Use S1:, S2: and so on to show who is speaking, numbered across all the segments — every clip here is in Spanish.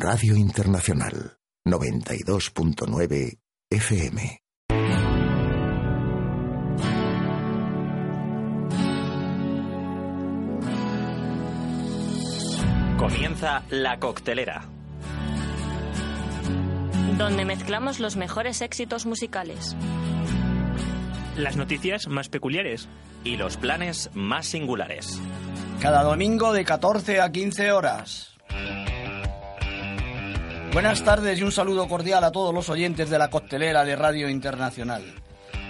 S1: Radio Internacional 92.9 FM.
S2: Comienza La Coctelera.
S3: donde mezclamos los mejores éxitos musicales.
S4: Las noticias más peculiares.
S2: Y los planes más singulares.
S5: Cada domingo de 14 a 15 horas. Buenas tardes y un saludo cordial a todos los oyentes de la costelera de Radio Internacional.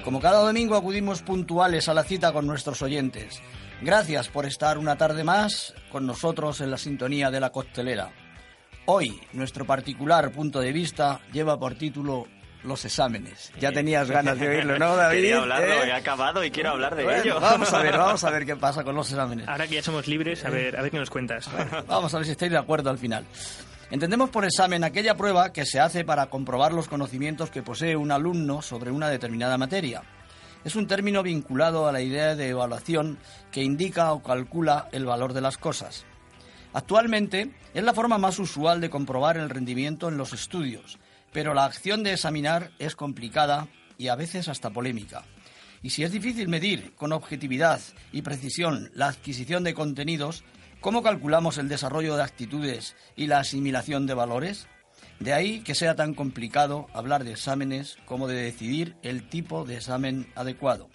S5: Como cada domingo acudimos puntuales a la cita con nuestros oyentes. Gracias por estar una tarde más con nosotros en la sintonía de la costelera. Hoy, nuestro particular punto de vista lleva por título los exámenes. Ya tenías ganas de oírlo, ¿no, David?
S2: Quería hablarlo,
S5: ¿Eh?
S2: he acabado y quiero hablar de
S5: Bueno,
S2: ello.
S5: Vamos a ver, vamos a ver qué pasa con los exámenes.
S4: Ahora que ya somos libres, a ver, a ver qué nos cuentas.
S5: Vamos a ver si estáis de acuerdo al final. Entendemos por examen aquella prueba que se hace para comprobar los conocimientos que posee un alumno sobre una determinada materia. Es un término vinculado a la idea de evaluación que indica o calcula el valor de las cosas. Actualmente es la forma más usual de comprobar el rendimiento en los estudios, pero la acción de examinar es complicada y a veces hasta polémica. Y si es difícil medir con objetividad y precisión la adquisición de contenidos, ¿cómo calculamos el desarrollo de actitudes y la asimilación de valores? De ahí que sea tan complicado hablar de exámenes como de decidir el tipo de examen adecuado.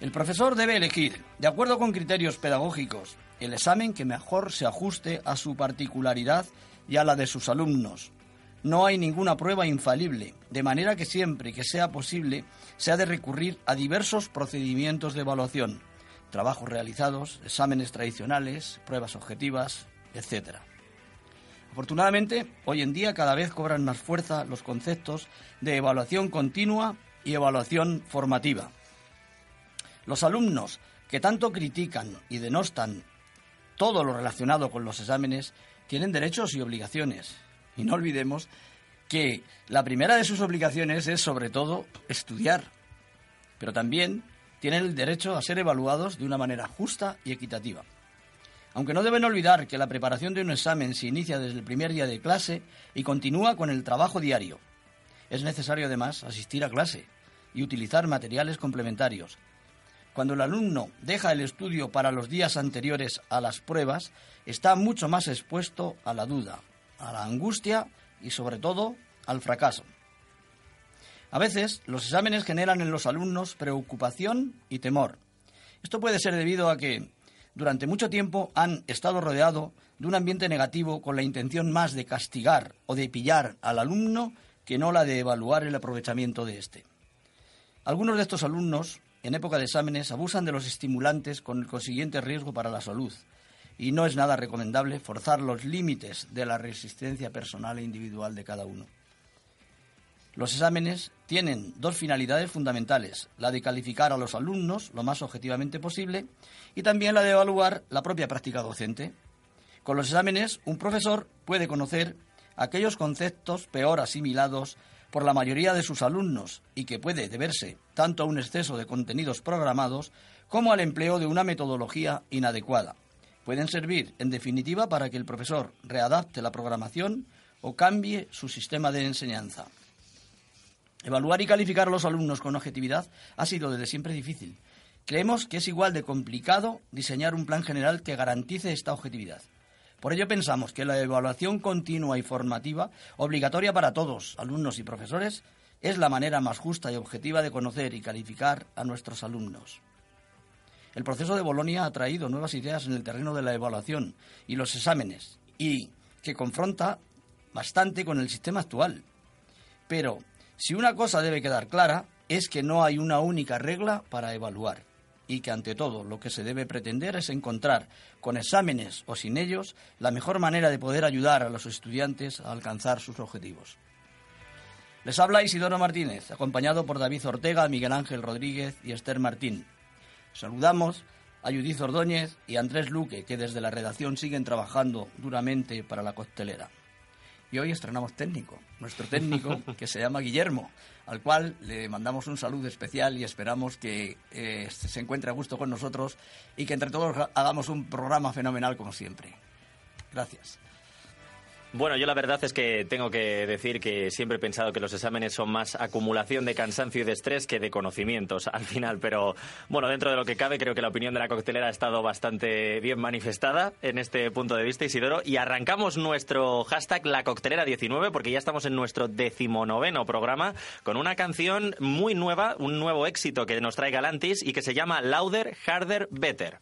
S5: El profesor debe elegir, de acuerdo con criterios pedagógicos, el examen que mejor se ajuste a su particularidad y a la de sus alumnos. No hay ninguna prueba infalible, de manera que siempre que sea posible se ha de recurrir a diversos procedimientos de evaluación, trabajos realizados, exámenes tradicionales, pruebas objetivas, etc. Afortunadamente, hoy en día cada vez cobran más fuerza los conceptos de evaluación continua y evaluación formativa. Los alumnos que tanto critican y denostan todo lo relacionado con los exámenes tienen derechos y obligaciones. Y no olvidemos que la primera de sus obligaciones es sobre todo estudiar, pero también tienen el derecho a ser evaluados de una manera justa y equitativa. Aunque no deben olvidar que la preparación de un examen se inicia desde el primer día de clase y continúa con el trabajo diario. Es necesario además asistir a clase y utilizar materiales complementarios. Cuando el alumno deja el estudio para los días anteriores a las pruebas, está mucho más expuesto a la duda, a la angustia y sobre todo al fracaso. A veces los exámenes generan en los alumnos preocupación y temor. Esto puede ser debido a que durante mucho tiempo han estado rodeados de un ambiente negativo con la intención más de castigar o de pillar al alumno que no la de evaluar el aprovechamiento de éste. Algunos de estos alumnos, en época de exámenes, abusan de los estimulantes con el consiguiente riesgo para la salud, y no es nada recomendable forzar los límites de la resistencia personal e individual de cada uno. Los exámenes tienen dos finalidades fundamentales, la de calificar a los alumnos lo más objetivamente posible y también la de evaluar la propia práctica docente. Con los exámenes, un profesor puede conocer aquellos conceptos peor asimilados por la mayoría de sus alumnos y que puede deberse tanto a un exceso de contenidos programados como al empleo de una metodología inadecuada. Pueden servir, en definitiva, para que el profesor readapte la programación o cambie su sistema de enseñanza. Evaluar y calificar a los alumnos con objetividad ha sido desde siempre difícil. Creemos que es igual de complicado diseñar un plan general que garantice esta objetividad. Por ello pensamos que la evaluación continua y formativa, obligatoria para todos, alumnos y profesores, es la manera más justa y objetiva de conocer y calificar a nuestros alumnos. El proceso de Bolonia ha traído nuevas ideas en el terreno de la evaluación y los exámenes, y que confronta bastante con el sistema actual. Pero si una cosa debe quedar clara, es que no hay una única regla para evaluar. y que ante todo lo que se debe pretender es encontrar, con exámenes o sin ellos, la mejor manera de poder ayudar a los estudiantes a alcanzar sus objetivos. Les habla Isidoro Martínez, acompañado por David Ortega, Miguel Ángel Rodríguez y Esther Martín. Saludamos a Judith Ordóñez y a Andrés Luque, que desde la redacción siguen trabajando duramente para la costelera. Y hoy estrenamos técnico, nuestro técnico que se llama Guillermo, al cual le mandamos un saludo especial y esperamos que eh, se encuentre a gusto con nosotros y que entre todos hagamos un programa fenomenal como siempre. Gracias.
S6: Bueno, yo la verdad es que tengo que decir que siempre he pensado que los exámenes son más acumulación de cansancio y de estrés que de conocimientos al final, pero bueno, dentro de lo que cabe, creo que la opinión de la coctelera ha estado bastante bien manifestada en este punto de vista, Isidoro, y arrancamos nuestro hashtag La Coctelera 19 porque ya estamos en nuestro decimonoveno programa con una canción muy nueva, un nuevo éxito que nos trae Galantis y que se llama Louder, Harder, Better.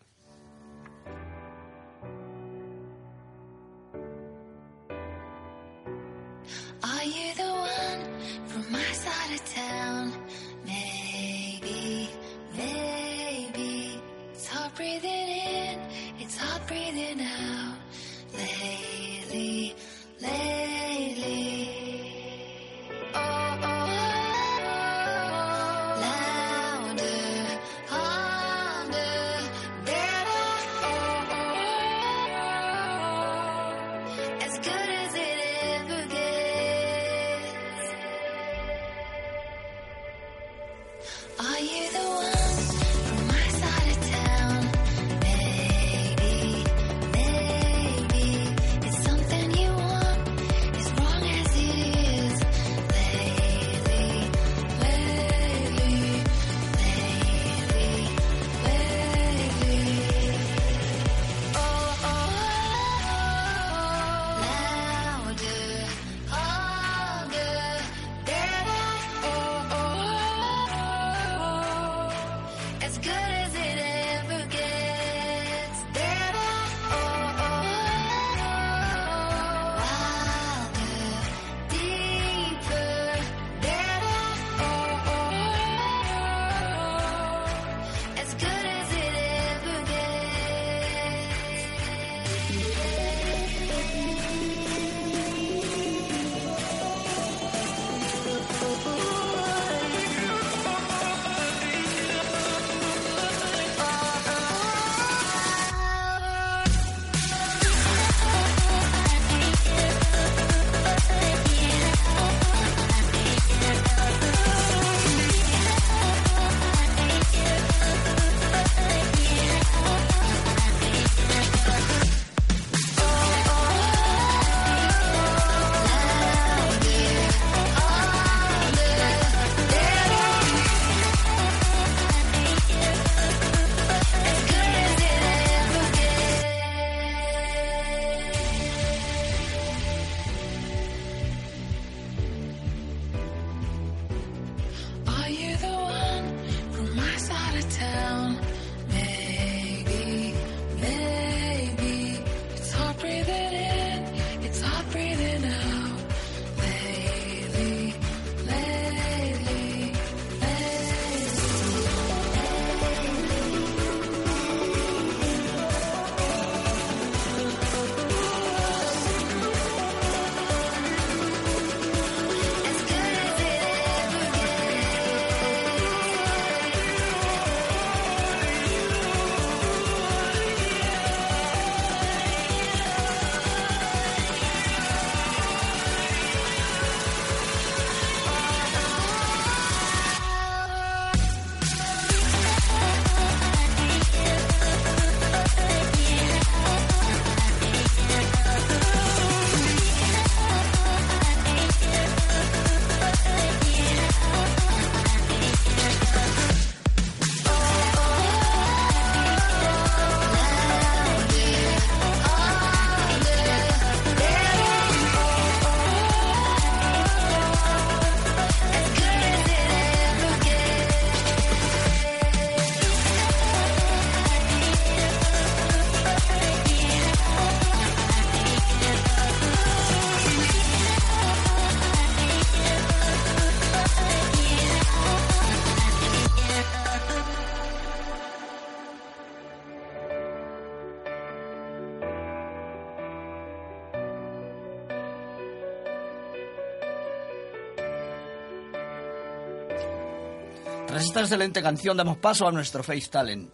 S5: Esta excelente canción damos paso a nuestro Face Talent.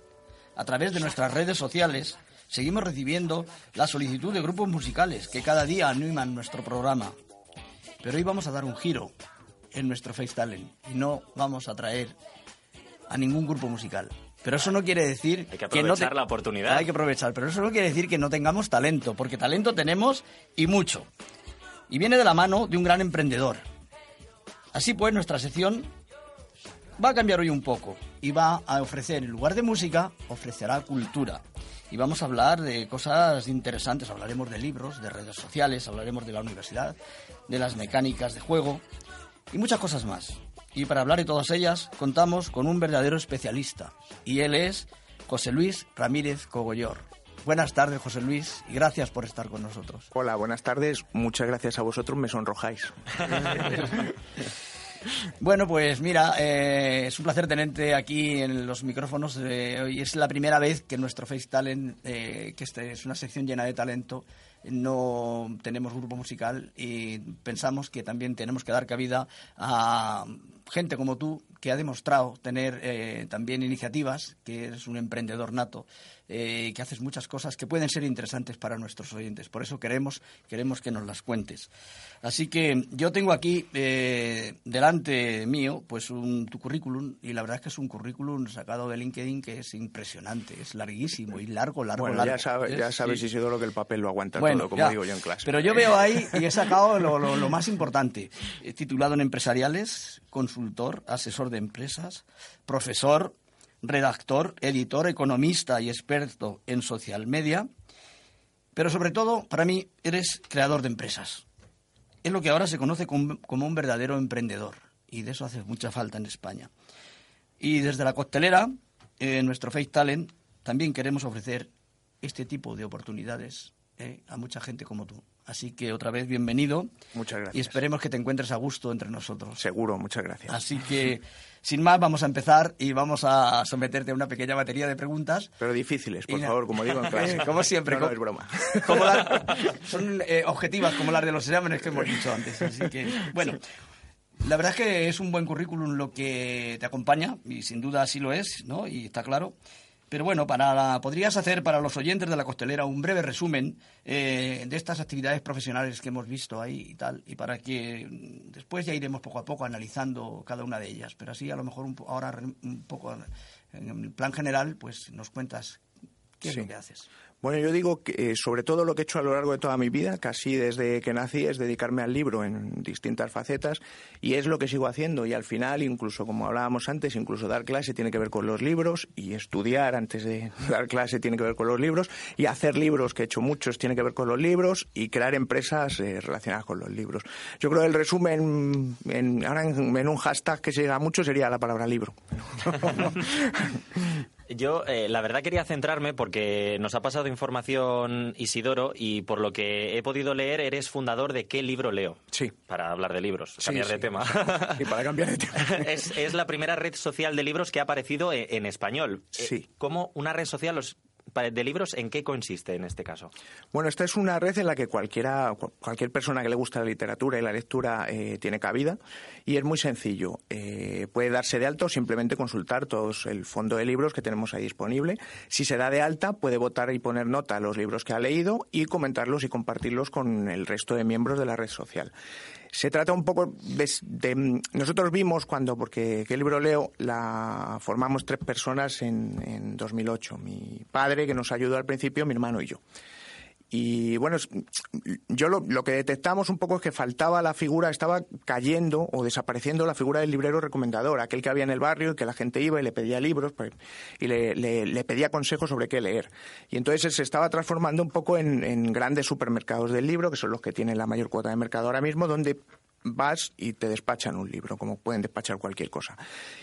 S5: A través de nuestras redes sociales seguimos recibiendo la solicitud de grupos musicales que cada día animan nuestro programa. Pero hoy vamos a dar un giro en nuestro Face Talent y no vamos a traer a ningún grupo musical. Pero eso no quiere decir
S2: Hay que
S5: no
S2: aprovechar la oportunidad.
S5: Hay que aprovechar, pero eso no quiere decir que no tengamos talento, porque talento tenemos y mucho. Y viene de la mano de un gran emprendedor. Así pues, nuestra sección va a cambiar hoy un poco y va a ofrecer, en lugar de música, ofrecerá cultura. Y vamos a hablar de cosas interesantes, hablaremos de libros, de redes sociales, hablaremos de la universidad, de las mecánicas de juego y muchas cosas más. Y para hablar de todas ellas, contamos con un verdadero especialista. Y él es José Luis Ramírez Cogollor. Buenas tardes, José Luis, y gracias por estar con nosotros.
S7: Hola, buenas tardes. Muchas gracias a vosotros, me sonrojáis.
S5: Bueno, pues mira, eh, es un placer tenerte aquí en los micrófonos. hoy es la primera vez que nuestro Face Talent, eh, que este es una sección llena de talento, no tenemos grupo musical y pensamos que también tenemos que dar cabida a gente como tú que ha demostrado tener eh, también iniciativas, que eres un emprendedor nato, eh, que haces muchas cosas que pueden ser interesantes para nuestros oyentes. Por eso queremos, queremos que nos las cuentes. Así que yo tengo aquí eh, delante mío pues un, tu currículum y la verdad es que es un currículum sacado de LinkedIn que es impresionante, es larguísimo y largo, largo,
S7: Bueno,
S5: largo.
S7: ya, sabe- ya
S5: Es-
S7: sabes,
S5: sí.
S7: Isidoro, que el papel lo aguanta
S5: Bueno,
S7: todo, como
S5: ya.
S7: digo yo en clase.
S5: Pero yo veo ahí y he sacado lo, lo- lo más importante. Titulado en empresariales, consultor, asesor de empresas, profesor, redactor, editor, economista y experto en social media. Pero sobre todo, para mí, eres creador de empresas. Es lo que ahora se conoce com- como un verdadero emprendedor. Y de eso hace mucha falta en España. Y desde la costelera, en nuestro Face Talent, también queremos ofrecer este tipo de oportunidades eh, a mucha gente como tú. Así que otra vez bienvenido.
S7: Muchas gracias.
S5: Y esperemos que te encuentres a gusto entre nosotros.
S7: Seguro, muchas gracias.
S5: Así que, sin más, vamos a empezar y vamos a someterte a una pequeña batería de preguntas.
S7: Pero difíciles, por
S5: Y
S7: favor, como digo en clase.
S5: Como siempre.
S7: No, es broma.
S5: como la- son eh, objetivas como las de los exámenes que hemos dicho antes. Así que, bueno, la verdad es que es un buen currículum lo que te acompaña, y sin duda así lo es, ¿no? Y está claro. Pero bueno, para la- podrías hacer para los oyentes de la costelera un breve resumen eh, de estas actividades profesionales que hemos visto ahí y tal, y para que mm, después ya iremos poco a poco analizando cada una de ellas. Pero así a lo mejor un ahora un poco en plan general, pues nos cuentas qué es
S7: Sí.
S5: lo que haces.
S7: Bueno, yo digo que eh, sobre todo lo que he hecho a lo largo de toda mi vida, casi desde que nací, es dedicarme al libro en distintas facetas y es lo que sigo haciendo y al final, incluso como hablábamos antes, incluso dar clase tiene que ver con los libros y estudiar antes de dar clase tiene que ver con los libros y hacer libros, que he hecho muchos, tiene que ver con los libros y crear empresas eh, relacionadas con los libros. Yo creo que el resumen, en, ahora en, en un hashtag que se llega mucho sería la palabra libro.
S2: Yo, eh, la verdad, quería centrarme porque nos ha pasado información Isidoro y por lo que he podido leer, eres fundador de ¿Qué libro leo?
S7: Sí.
S2: Para hablar de libros, cambiar de
S7: sí.
S2: tema.
S7: Y para cambiar de tema.
S2: es, es la primera red social de libros que ha aparecido e- en, español. Eh,
S7: Sí.
S2: ¿Cómo una red social os- de libros, en qué consiste en este caso?
S7: Bueno, esta es una red en la que cualquiera, cu- cualquier persona que le gusta la literatura y la lectura eh, tiene cabida y es muy sencillo. Eh, puede darse de alta o simplemente consultar todos el fondo de libros que tenemos ahí disponible. Si se da de alta, puede votar y poner nota a los libros que ha leído y comentarlos y compartirlos con el resto de miembros de la red social. Se trata un poco de, de- nosotros vimos cuando porque qué libro leo la formamos tres personas en, en 2008 mi padre que nos ayudó al principio mi hermano y yo y bueno, yo lo, lo que detectamos un poco es que faltaba la figura, estaba cayendo o desapareciendo la figura del librero recomendador, aquel que había en el barrio y que la gente iba y le pedía libros pues, y le pedía consejos sobre qué leer. Y entonces se estaba transformando un poco en, en grandes supermercados del libro, que son los que tienen la mayor cuota de mercado ahora mismo, donde vas y te despachan un libro, como pueden despachar cualquier cosa.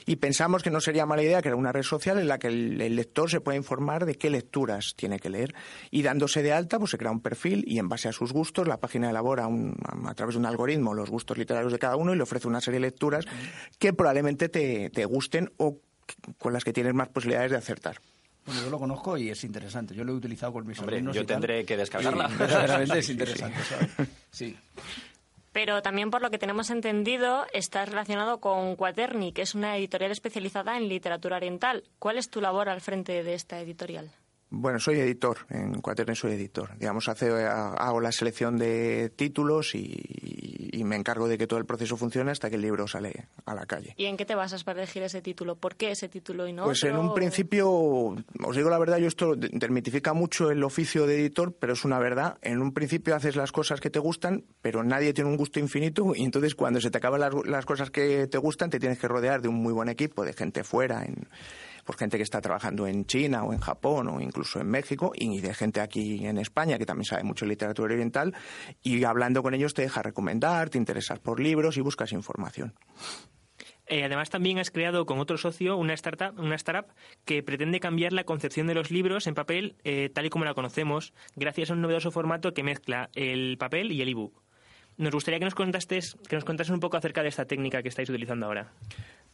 S7: Y pensamos que no sería mala idea que era una red social en la que el, el lector se puede informar de qué lecturas tiene que leer. Y dándose de alta, pues se crea un perfil y en base a sus gustos, la página elabora un- a través de un algoritmo los gustos literarios de cada uno y le ofrece una serie de lecturas que probablemente te, te gusten o con las que tienes más posibilidades de acertar.
S5: Bueno, yo lo conozco y es interesante. Yo lo he utilizado con mis
S2: Hombre,
S5: alumnos
S2: yo
S5: y tal.
S2: tendré que descargarla.
S5: Sí, es
S7: Sí, sí,
S5: interesante, ¿sabes? Sí.
S3: Pero también, por lo que tenemos entendido, estás relacionado con Quaterni, que es una editorial especializada en literatura oriental. ¿Cuál es tu labor al frente de esta editorial?
S7: Bueno, soy editor, en Cuaterni soy editor. Digamos, hace, hago la selección de títulos y, y me encargo de que todo el proceso funcione hasta que el libro sale a la calle.
S3: ¿Y en qué te basas para elegir ese título? ¿Por qué ese título y no
S7: Pues en un principio, os digo la verdad, yo esto de- desmitifica mucho el oficio de editor, pero es una verdad. En un principio haces las cosas que te gustan, pero nadie tiene un gusto infinito y entonces cuando se te acaban las, las cosas que te gustan, te tienes que rodear de un muy buen equipo, de gente fuera, en, pues gente que está trabajando en China o en Japón o incluso en México y de gente aquí en España que también sabe mucho de literatura oriental y hablando con ellos te deja recomendar, te interesas por libros y buscas información.
S4: Eh, además, también has creado con otro socio una startup, una startup que pretende cambiar la concepción de los libros en papel eh, tal y como la conocemos, gracias a un novedoso formato que mezcla el papel y el ebook. Nos gustaría que nos contases, que nos contases un poco acerca de esta técnica que estáis utilizando ahora.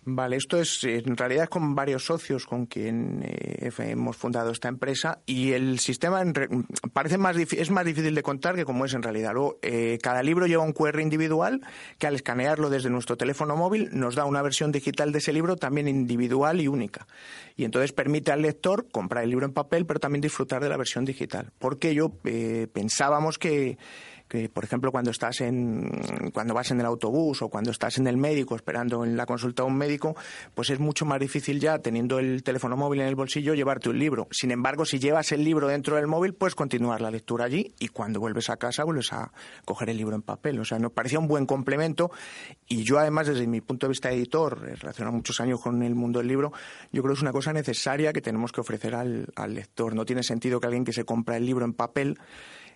S7: Vale, esto es en realidad con varios socios con quien eh, hemos fundado esta empresa y el sistema en re- parece más es más difícil de contar que como es en realidad. Luego, eh, cada libro lleva un QR individual que al escanearlo desde nuestro teléfono móvil nos da una versión digital de ese libro también individual y única. Y entonces permite al lector comprar el libro en papel pero también disfrutar de la versión digital. Porque yo eh, pensábamos que que por ejemplo cuando estás en cuando vas en el autobús o cuando estás en el médico esperando en la consulta a un médico pues es mucho más difícil ya teniendo el teléfono móvil en el bolsillo llevarte un libro. Sin embargo si llevas el libro dentro del móvil puedes continuar la lectura allí y cuando vuelves a casa vuelves a coger el libro en papel. O sea nos parecía un buen complemento y yo además desde mi punto de vista de editor eh, relacionado muchos años con el mundo del libro yo creo que es una cosa necesaria que tenemos que ofrecer al, al lector. No tiene sentido que alguien que se compra el libro en papel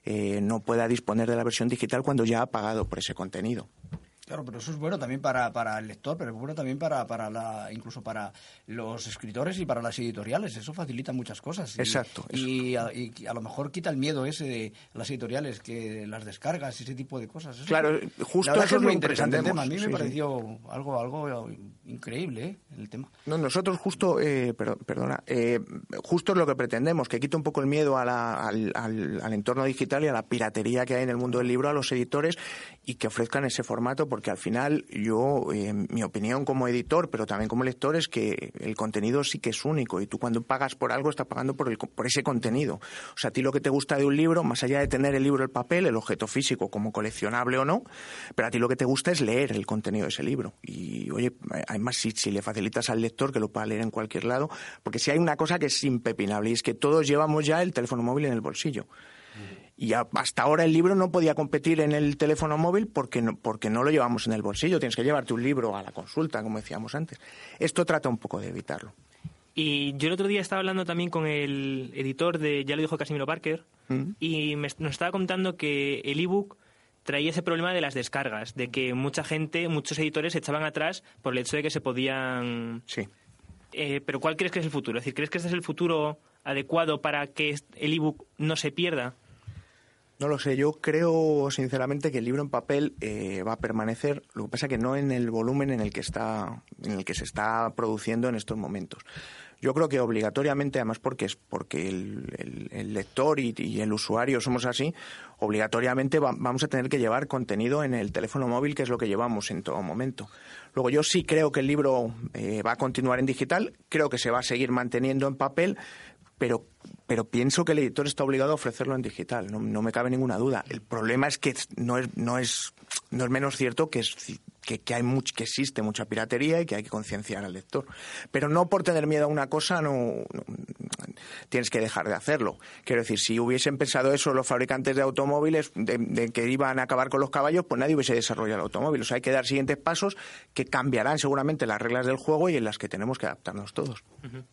S7: eh, no pueda disponer de la versión digital cuando ya ha pagado por ese contenido.
S5: Claro, pero eso es bueno también para, para el lector, pero es bueno también para, para la, incluso para los escritores y para las editoriales. Eso facilita muchas cosas. Y-
S7: Exacto.
S5: Y a, y a lo mejor quita el miedo ese de las editoriales, que las descargas y ese tipo de cosas. Eso-
S7: Claro, justo eso es
S5: muy interesante tema. A mí
S7: Sí,
S5: me
S7: sí.
S5: pareció algo, algo increíble ¿eh? el tema.
S7: No, nosotros justo, eh, perdona, eh, justo es lo que pretendemos, que quite un poco el miedo a la- al, al- al entorno digital y a la piratería que hay en el mundo del libro a los editores y que ofrezcan ese formato, porque al final yo, eh, mi opinión como editor, pero también como lector, es que el contenido sí que es único y tú cuando pagas por algo estás pagando por, el, por ese contenido. O sea, a ti lo que te gusta de un libro, más allá de tener el libro, el papel, el objeto físico como coleccionable o no, pero a ti lo que te gusta es leer el contenido de ese libro. Y oye, además si, si le facilitas al lector que lo pueda leer en cualquier lado, porque si hay una cosa que es impepinable y es que todos llevamos ya el teléfono móvil en el bolsillo. Y a- hasta ahora el libro no podía competir en el teléfono móvil porque no, porque no lo llevamos en el bolsillo. Tienes que llevarte un libro a la consulta, como decíamos antes. Esto trata un poco de evitarlo.
S4: Y yo el otro día estaba hablando también con el editor de Ya lo dijo Casimiro Parker
S7: Mm.
S4: y me- nos estaba contando que el ebook traía ese problema de las descargas, de que mucha gente, muchos editores se echaban atrás por el hecho de que se podían...
S7: Sí.
S4: Eh, pero ¿cuál crees que es el futuro? Es decir, ¿crees que este es el futuro adecuado para que el ebook no se pierda?
S7: No lo sé, yo creo sinceramente que el libro en papel eh, va a permanecer, lo que pasa que no en el volumen en el que está, en el que se está produciendo en estos momentos. Yo creo que obligatoriamente, además porque es porque el, el- lector y, el usuario somos así, obligatoriamente va- vamos a tener que llevar contenido en el teléfono móvil, que es lo que llevamos en todo momento. Luego yo sí creo que el libro eh, va a continuar en digital, creo que se va a seguir manteniendo en papel, pero, pero pienso que el editor está obligado a ofrecerlo en digital, no, no me cabe ninguna duda. El problema es que no es, no es, no es menos cierto que, es, que, que hay much- que existe mucha piratería y que hay que concienciar al lector. Pero no por tener miedo a una cosa no, no- tienes que dejar de hacerlo. Quiero decir, si hubiesen pensado eso los fabricantes de automóviles, de, de que iban a acabar con los caballos, pues nadie hubiese desarrollado el automóvil. O sea, hay que dar siguientes pasos que cambiarán seguramente las reglas del juego y en las que tenemos que adaptarnos todos.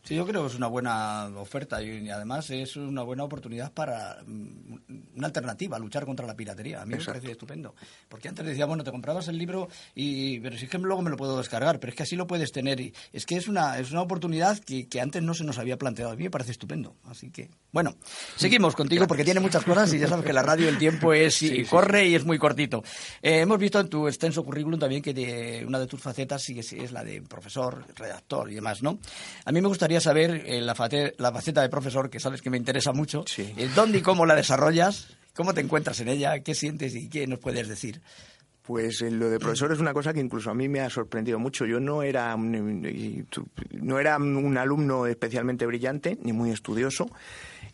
S5: Sí, yo creo que es una buena oferta y además es una buena oportunidad para mm, una alternativa a luchar contra la piratería. A mí
S7: Exacto.
S5: me parece estupendo. Porque antes decía, bueno, te comprabas el libro y pero si es que luego me lo puedo descargar, pero es que así lo puedes tener. Y es que es una, es una oportunidad que, que antes no se nos había planteado. A mí me parece estupendo. Así que, bueno, seguimos contigo porque tiene muchas cosas y ya sabes que la radio el tiempo es y corre y es muy cortito. Eh, hemos visto en tu extenso currículum también que de- una de tus facetas sí es, es la de profesor, redactor y demás, ¿no? A mí me gustaría saber eh, la, fate- la faceta de profesor, que sabes que me interesa mucho,
S7: Sí.
S5: eh, dónde y cómo la desarrollas, cómo te encuentras en ella, qué sientes y qué nos puedes decir.
S7: Pues eh, lo de profesor es una cosa que incluso a mí me ha sorprendido mucho. Yo no era no era un alumno especialmente brillante ni muy estudioso.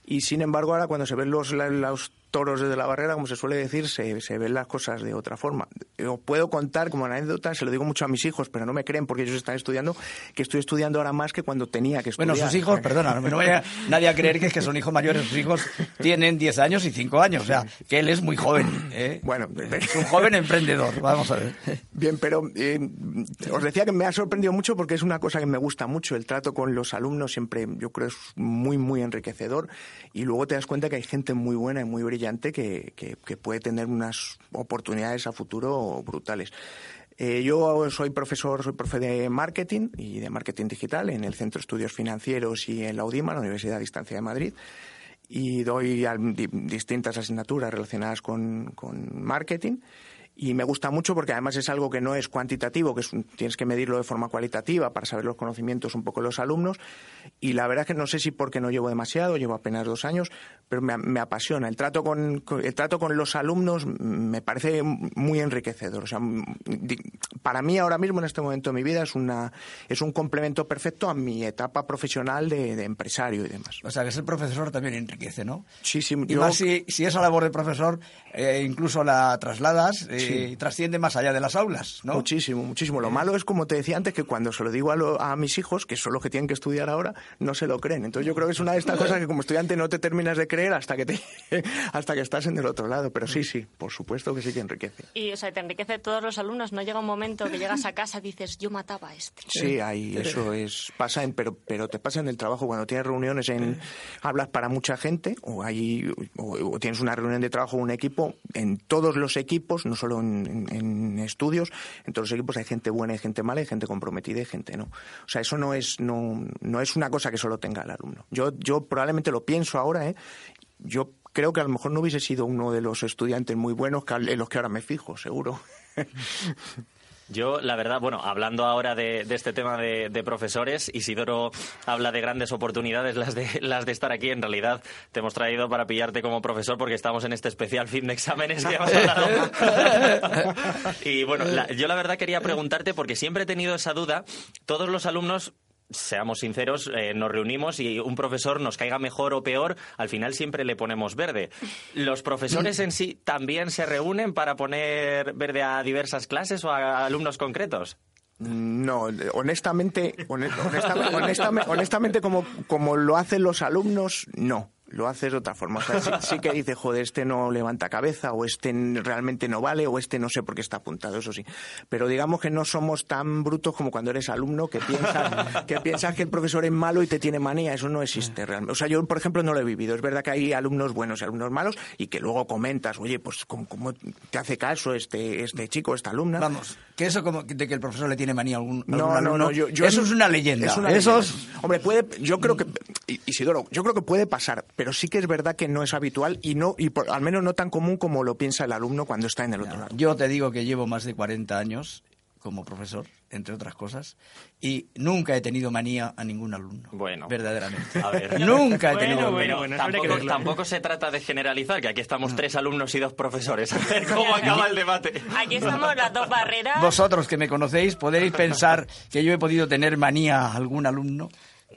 S7: Y sin embargo, ahora cuando se ven los, los toros desde la barrera, como se suele decir, se, se ven las cosas de otra forma. Os puedo contar como anécdota, se lo digo mucho a mis hijos, pero no me creen porque ellos están estudiando, que estoy estudiando ahora más que cuando tenía que estudiar.
S5: Bueno, sus hijos, perdona, no vaya nadie a creer que es que son hijos mayores. Sus hijos tienen 10 años y 5 años. O sea, que él es muy joven. ¿eh?
S7: Bueno,
S5: es un joven emprendedor. Vamos a ver.
S7: Bien, pero eh, os decía que me ha sorprendido mucho porque es una cosa que me gusta mucho. El trato con los alumnos siempre, yo creo, es muy, muy enriquecedor. Y luego te das cuenta que hay gente muy buena y muy brillante que, puede tener unas oportunidades a futuro brutales. Eh, yo soy profesor, soy profe de marketing y de marketing digital en el Centro de Estudios Financieros y en la UDIMA, la Universidad a Distancia de Madrid y doy distintas asignaturas relacionadas con marketing. Y me gusta mucho porque además es algo que no es cuantitativo, que es un- tienes que medirlo de forma cualitativa para saber los conocimientos un poco de los alumnos. Y la verdad es que no sé si porque no llevo demasiado, llevo apenas dos años, pero me, me apasiona. El trato con, con- el trato con los alumnos me parece muy enriquecedor. O sea, para mí ahora mismo en este momento de mi vida es una es un complemento perfecto a mi etapa profesional de, de empresario y demás.
S5: O sea, que ser profesor también enriquece, ¿no?
S7: Sí, sí,
S5: Y
S7: yo-
S5: más si, si esa labor de profesor eh, incluso la trasladas eh,
S7: Sí.
S5: y trasciende más allá de las aulas, ¿no?
S7: Muchísimo, muchísimo. Lo malo es, como te decía antes, que cuando se lo digo a, lo- a mis hijos, que son los que tienen que estudiar ahora, no se lo creen. Entonces yo creo que es una de estas cosas que como estudiante no te terminas de creer hasta que, te, hasta que estás en el otro lado. Pero sí, sí, por supuesto que sí que enriquece.
S3: Y, o sea, te enriquece todos los alumnos. No llega un momento que llegas a casa y dices, yo mataba a este.
S7: Sí, ahí eso es pasa en, pero pero te pasa en el trabajo cuando tienes reuniones en hablas para mucha gente o hay o, o tienes una reunión de trabajo un equipo en todos los equipos no solo en, estudios en todos los equipos hay gente buena y gente mala y gente comprometida y gente no. O sea eso no es no no es una cosa que solo tenga el alumno. Yo yo probablemente lo pienso ahora eh yo creo que a lo mejor no hubiese sido uno de los estudiantes muy buenos en los que ahora me fijo seguro
S2: Yo, la verdad, bueno, hablando ahora de, de este tema de, de profesores, Isidoro habla de grandes oportunidades, las de, las de estar aquí. En realidad, te hemos traído para pillarte como profesor porque estamos en este especial fin de exámenes que hemos hablado. y bueno, la- yo la verdad quería preguntarte, porque siempre he tenido esa duda, todos los alumnos seamos sinceros, eh, nos reunimos y un profesor nos caiga mejor o peor, al final siempre le ponemos verde. ¿Los profesores en sí también se reúnen para poner verde a diversas clases o a alumnos concretos?
S7: No, honestamente, hone- honestamente, honestamente, honestamente, como, como lo hacen los alumnos, no. Lo haces de otra forma. O sea, sí, sí que dice, joder, este no levanta cabeza, o este realmente no vale, o este no sé por qué está apuntado, eso sí. Pero digamos que no somos tan brutos como cuando eres alumno, que piensas que, piensas que el profesor es malo y te tiene manía. Eso no existe realmente. O sea, yo, por ejemplo, no lo he vivido. Es verdad que hay alumnos buenos y alumnos malos, y que luego comentas, oye, pues, ¿cómo, cómo te hace caso este, este chico, esta alumna?
S5: Vamos, que eso como de que el profesor le tiene manía a algún,
S7: No,
S5: algún
S7: no, no, yo, yo-
S5: eso es una leyenda.
S7: Es una
S5: eso
S7: leyenda.
S5: es-
S7: Hombre, puede, yo creo que, Isidoro, yo creo que puede pasar, pero sí que es verdad que no es habitual y no, y por- al menos no tan común como lo piensa el alumno cuando está en el otro lado.
S5: Yo te digo que llevo más de 40 años como profesor, entre otras cosas, y nunca he tenido manía a ningún alumno.
S2: Bueno.
S5: Verdaderamente.
S2: A ver.
S5: Nunca he tenido
S4: bueno,
S5: manía.
S4: bueno,
S2: tampoco, tampoco se trata de generalizar, que aquí estamos tres alumnos y dos profesores. A ver cómo acaba el debate.
S3: Aquí estamos las dos barreras.
S5: Vosotros que me conocéis podéis pensar que yo he podido tener manía a algún alumno.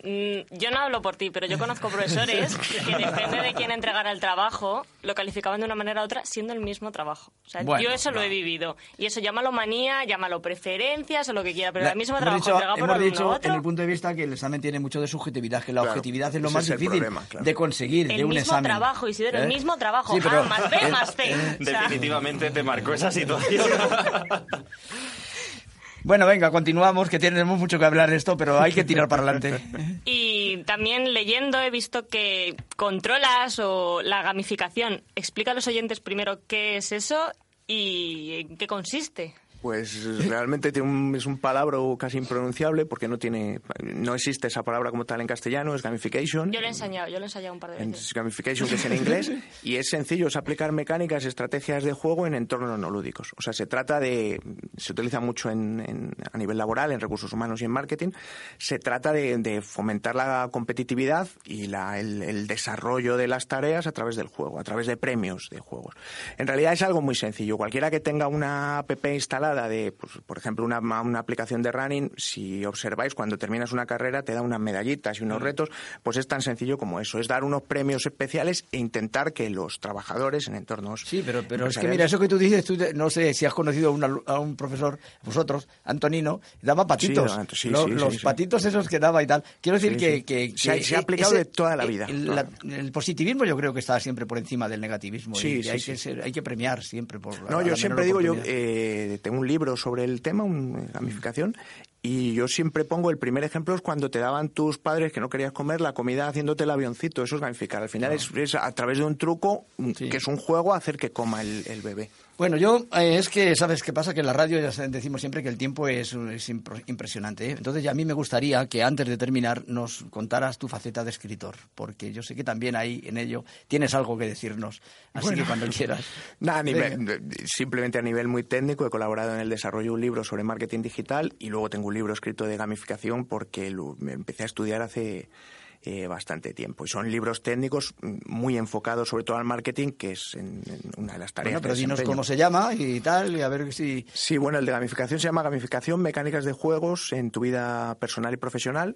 S3: Mm, Yo no hablo por ti, pero yo conozco profesores que depende de quién entregara el trabajo, lo calificaban de una manera u otra siendo el mismo trabajo. O sea,
S5: Bueno,
S3: yo eso lo he vivido. Y eso llámalo manía, llámalo preferencias o lo que quiera, pero
S5: La-
S3: el mismo trabajo
S5: dicho,
S3: entregado por
S5: dicho
S3: a otro.
S5: en el punto de vista que el examen tiene mucho de subjetividad, que la
S7: Claro,
S5: objetividad es lo más
S7: es el
S5: difícil
S7: problema, claro.
S5: de conseguir
S3: El
S5: de un
S3: mismo
S5: examen.
S3: trabajo, Isidoro, el
S5: ¿Eh?
S3: mismo trabajo.
S5: Sí, pero-
S3: A más B más C. O sea,
S2: Definitivamente te marcó esa situación.
S5: Bueno, venga, continuamos, que tenemos mucho que hablar de esto, pero hay que tirar para adelante.
S3: Y también leyendo he visto que controlas o la gamificación. Explica a los oyentes primero qué es eso y en qué consiste.
S7: Pues realmente tiene un- es un palabra casi impronunciable porque no tiene, no existe esa palabra como tal en castellano, es gamification.
S3: Yo lo he enseñado, yo lo he ensayado un par de veces.
S7: Es gamification, que es en inglés, y es sencillo, es aplicar mecánicas, estrategias de juego en entornos no lúdicos. O sea, se trata de, se utiliza mucho en, en- a nivel laboral, en recursos humanos y en marketing, se trata de, de fomentar la competitividad y la- el, el desarrollo de las tareas a través del juego, a través de premios de juegos. En realidad es algo muy sencillo. Cualquiera que tenga una app instalada de, pues, por ejemplo, una, una aplicación de running, si observáis, cuando terminas una carrera te da unas medallitas y unos retos, pues es tan sencillo como eso, es dar unos premios especiales e intentar que los trabajadores en entornos...
S5: Sí, pero, pero es que mira, eso que tú dices, tú no sé si has conocido a un, alu- a un profesor, vosotros, Antonino, daba patitos.
S7: Sí, sí,
S5: Lo-
S7: sí,
S5: los
S7: sí, sí.
S5: patitos esos que daba y tal. Quiero decir que,
S7: sí.
S5: que-
S7: Se ha-
S5: que
S7: se ha aplicado de toda la vida,
S5: El, la- el positivismo yo creo que está siempre por encima del negativismo.
S7: Sí,
S5: y hay. Que ser- hay que premiar siempre por la-
S7: No,
S5: la
S7: yo
S5: menor
S7: siempre digo, yo eh, tengo un libro sobre el tema, una gamificación, y yo siempre pongo el primer ejemplo es cuando te daban tus padres que no querías comer la comida haciéndote el avioncito, eso es gamificar. Al final es, es a través de un truco mm,
S5: Sí.
S7: que es un juego hacer que coma el, el bebé.
S5: Bueno, yo eh, es que, ¿sabes qué pasa? Que en la radio ya decimos siempre que el tiempo es, es impresionante. ¿eh? Entonces, ya a mí me gustaría que antes de terminar nos contaras tu faceta de escritor, porque yo sé que también ahí en ello tienes algo que decirnos. Así
S7: Bueno.
S5: que cuando quieras.
S7: Nada, a nivel- simplemente a nivel muy técnico he colaborado en el desarrollo de un libro sobre marketing digital y luego tengo un libro escrito de gamificación porque lo- me empecé a estudiar hace eh, bastante tiempo. Y son libros técnicos muy enfocados sobre todo al marketing, que es en, en una de las tareas
S5: Bueno, pero dinos cómo se llama y tal, y a ver si...
S7: Sí, bueno, el de gamificación se llama Gamificación Mecánicas de Juegos en tu vida personal y profesional.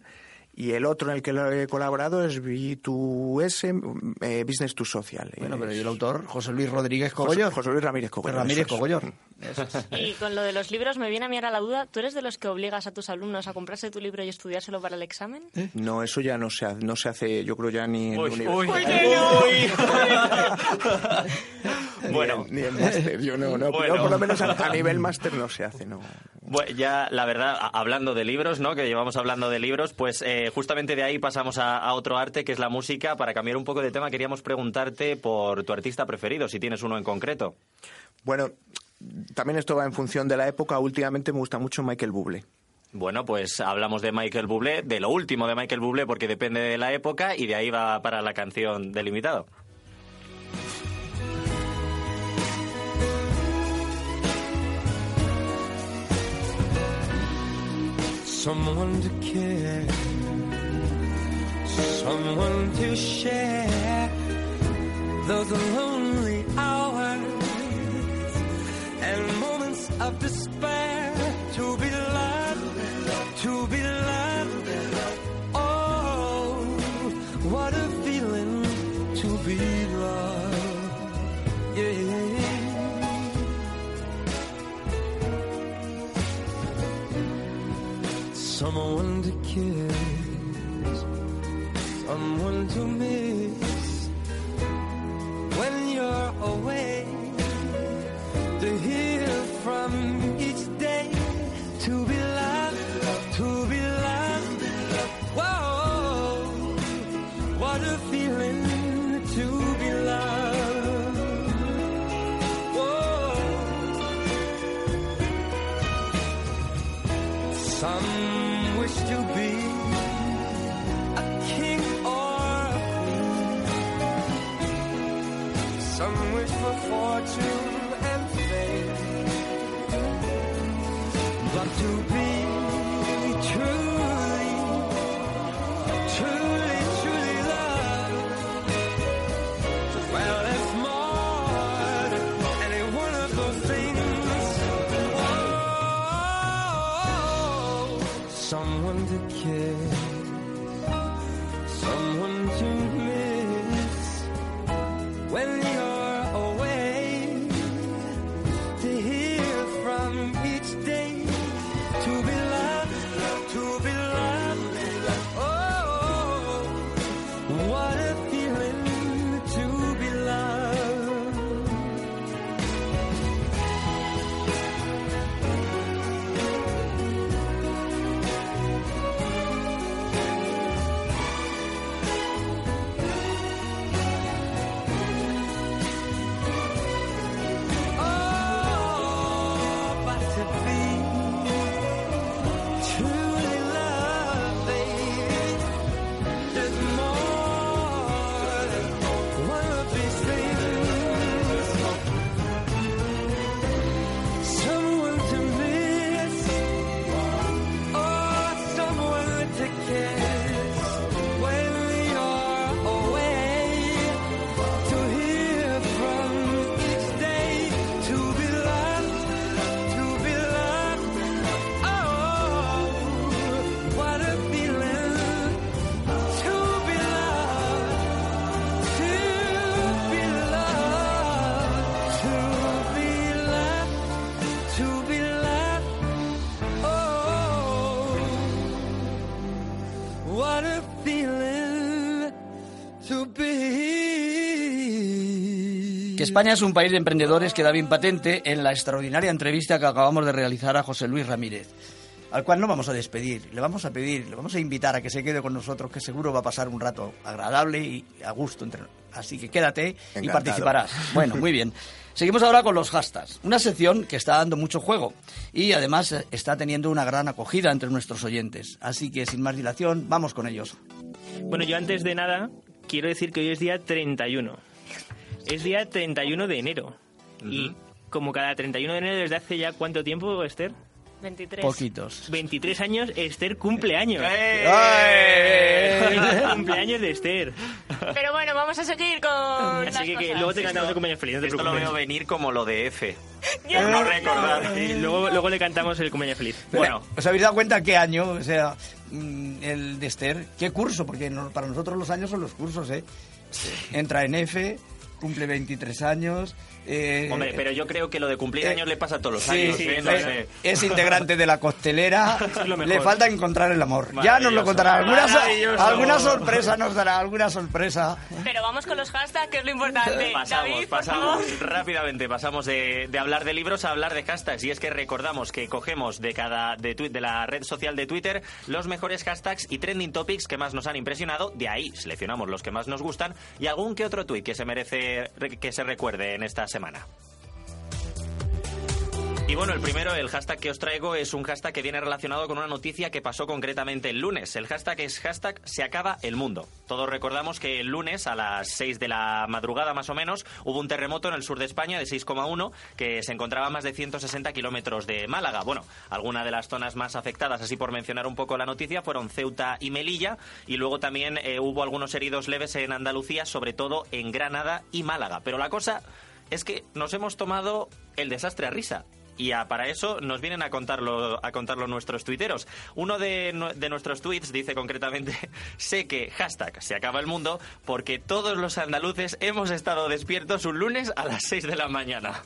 S7: Y el otro en el que lo he colaborado es B2S, eh, Business to Social.
S5: Bueno,
S7: Eh,
S5: pero ¿y el autor? José Luis Rodríguez
S7: José,
S5: Cogollor.
S7: José Luis Ramírez Cogollor.
S5: Ramírez. Cogollor.
S3: Y con lo de los libros me viene a mí ahora la duda, ¿tú eres de los que obligas a tus alumnos a comprarse tu libro y estudiárselo para el examen?
S7: No, eso ya no se, ha- no se hace, yo creo ya ni en
S2: Uy,
S7: universidad.
S2: uy.
S7: Ni
S2: Bueno.
S7: en- ni en máster, yo no, no,
S2: Bueno.
S7: yo por lo menos a, a nivel máster no se hace, no.
S2: Bueno, ya la verdad, hablando de libros, ¿no? Que llevamos hablando de libros, pues eh, justamente de ahí pasamos a, a otro arte que es la música. Para cambiar un poco de tema, queríamos preguntarte por tu artista preferido, si tienes uno en concreto.
S7: Bueno, también esto va en función de la época. Últimamente me gusta mucho Michael Bublé.
S2: Bueno, pues hablamos de Michael Bublé, de lo último de Michael Bublé, porque depende de la época y de ahí va para la canción del
S8: someone to care, someone to share those lonely hours and moments of despair. To be loved, to be loved. Someone to kiss, someone to miss when you're away. To hear from each day, to be loved, to be loved. Whoa, what a feeling to be loved. Whoa. Some fortune
S5: Que España es un país de emprendedores queda bien patente en la extraordinaria entrevista que acabamos de realizar a José Luis Ramírez, al cual no vamos a despedir, le vamos a pedir, le vamos a invitar a que se quede con nosotros, que seguro va a pasar un rato agradable y a gusto entre Así que quédate y
S7: Encantado.
S5: participarás. Bueno, muy bien. Seguimos ahora con los hashtags, una sección que está dando mucho juego y además eh, está teniendo una gran acogida entre nuestros oyentes. Así que sin más dilación, vamos con ellos.
S4: Bueno, yo antes de nada quiero decir que hoy es día 31. Es día 31 de enero. Y como cada 31 de enero desde hace ya cuánto tiempo, Esther?
S3: 23.
S5: Poquitos.
S4: 23 años, Esther cumpleaños.
S5: ¡Eh!
S4: cumpleaños de Esther.
S3: Pero bueno, vamos a seguir con las
S4: Así que, que
S3: cosas.
S4: luego te cantamos el cumpleaños feliz, no te
S2: Esto lo
S4: preocupes.
S2: veo venir como lo de F.
S3: Ya
S2: no
S3: no.
S2: recordar.
S4: Sí, luego, luego le cantamos el cumpleaños feliz.
S2: Bueno,
S5: ¿Os habéis dado cuenta qué año, o sea, mm, el de Esther? ¿Qué curso? Porque para nosotros los años son los cursos, ¿eh? Entra en F, cumple 23 años. Eh,
S2: hombre, pero yo creo que lo de cumplir
S5: eh,
S2: años le pasa a todos los
S5: sí,
S2: años.
S5: sí,
S2: ¿eh? No sé.
S5: Es integrante de la costelera. Le falta encontrar el amor. Ya nos lo contará. Alguna, alguna sorpresa nos dará, alguna sorpresa.
S3: Pero vamos con los hashtags, que es lo importante.
S2: Pasamos,
S3: David,
S2: pasamos rápidamente, pasamos de, de hablar de libros a hablar de hashtags. Y es que recordamos que cogemos de cada de, twi- de la red social de Twitter los mejores hashtags y trending topics que más nos han impresionado. De ahí seleccionamos los que más nos gustan y algún que otro tweet que se merece re- que se recuerde en esta semana. Y bueno, el primero, el hashtag que os traigo es un hashtag que viene relacionado con una noticia que pasó concretamente el lunes. El hashtag es hashtag se acaba el mundo. Todos recordamos que el lunes a las 6 de la madrugada más o menos hubo un terremoto en el sur de España de 6,1 que se encontraba a más de 160 kilómetros de Málaga. Bueno, algunas de las zonas más afectadas, así por mencionar un poco la noticia, fueron Ceuta y Melilla y luego también eh, hubo algunos heridos leves en Andalucía, sobre todo en Granada y Málaga. Pero la cosa es que nos hemos tomado el desastre a risa. Y a- para eso nos vienen a contarlo, a contarlo nuestros tuiteros. Uno de, de nuestros tweets dice concretamente, sé que hashtag se acaba el mundo porque todos los andaluces hemos estado despiertos un lunes a las 6 de la mañana.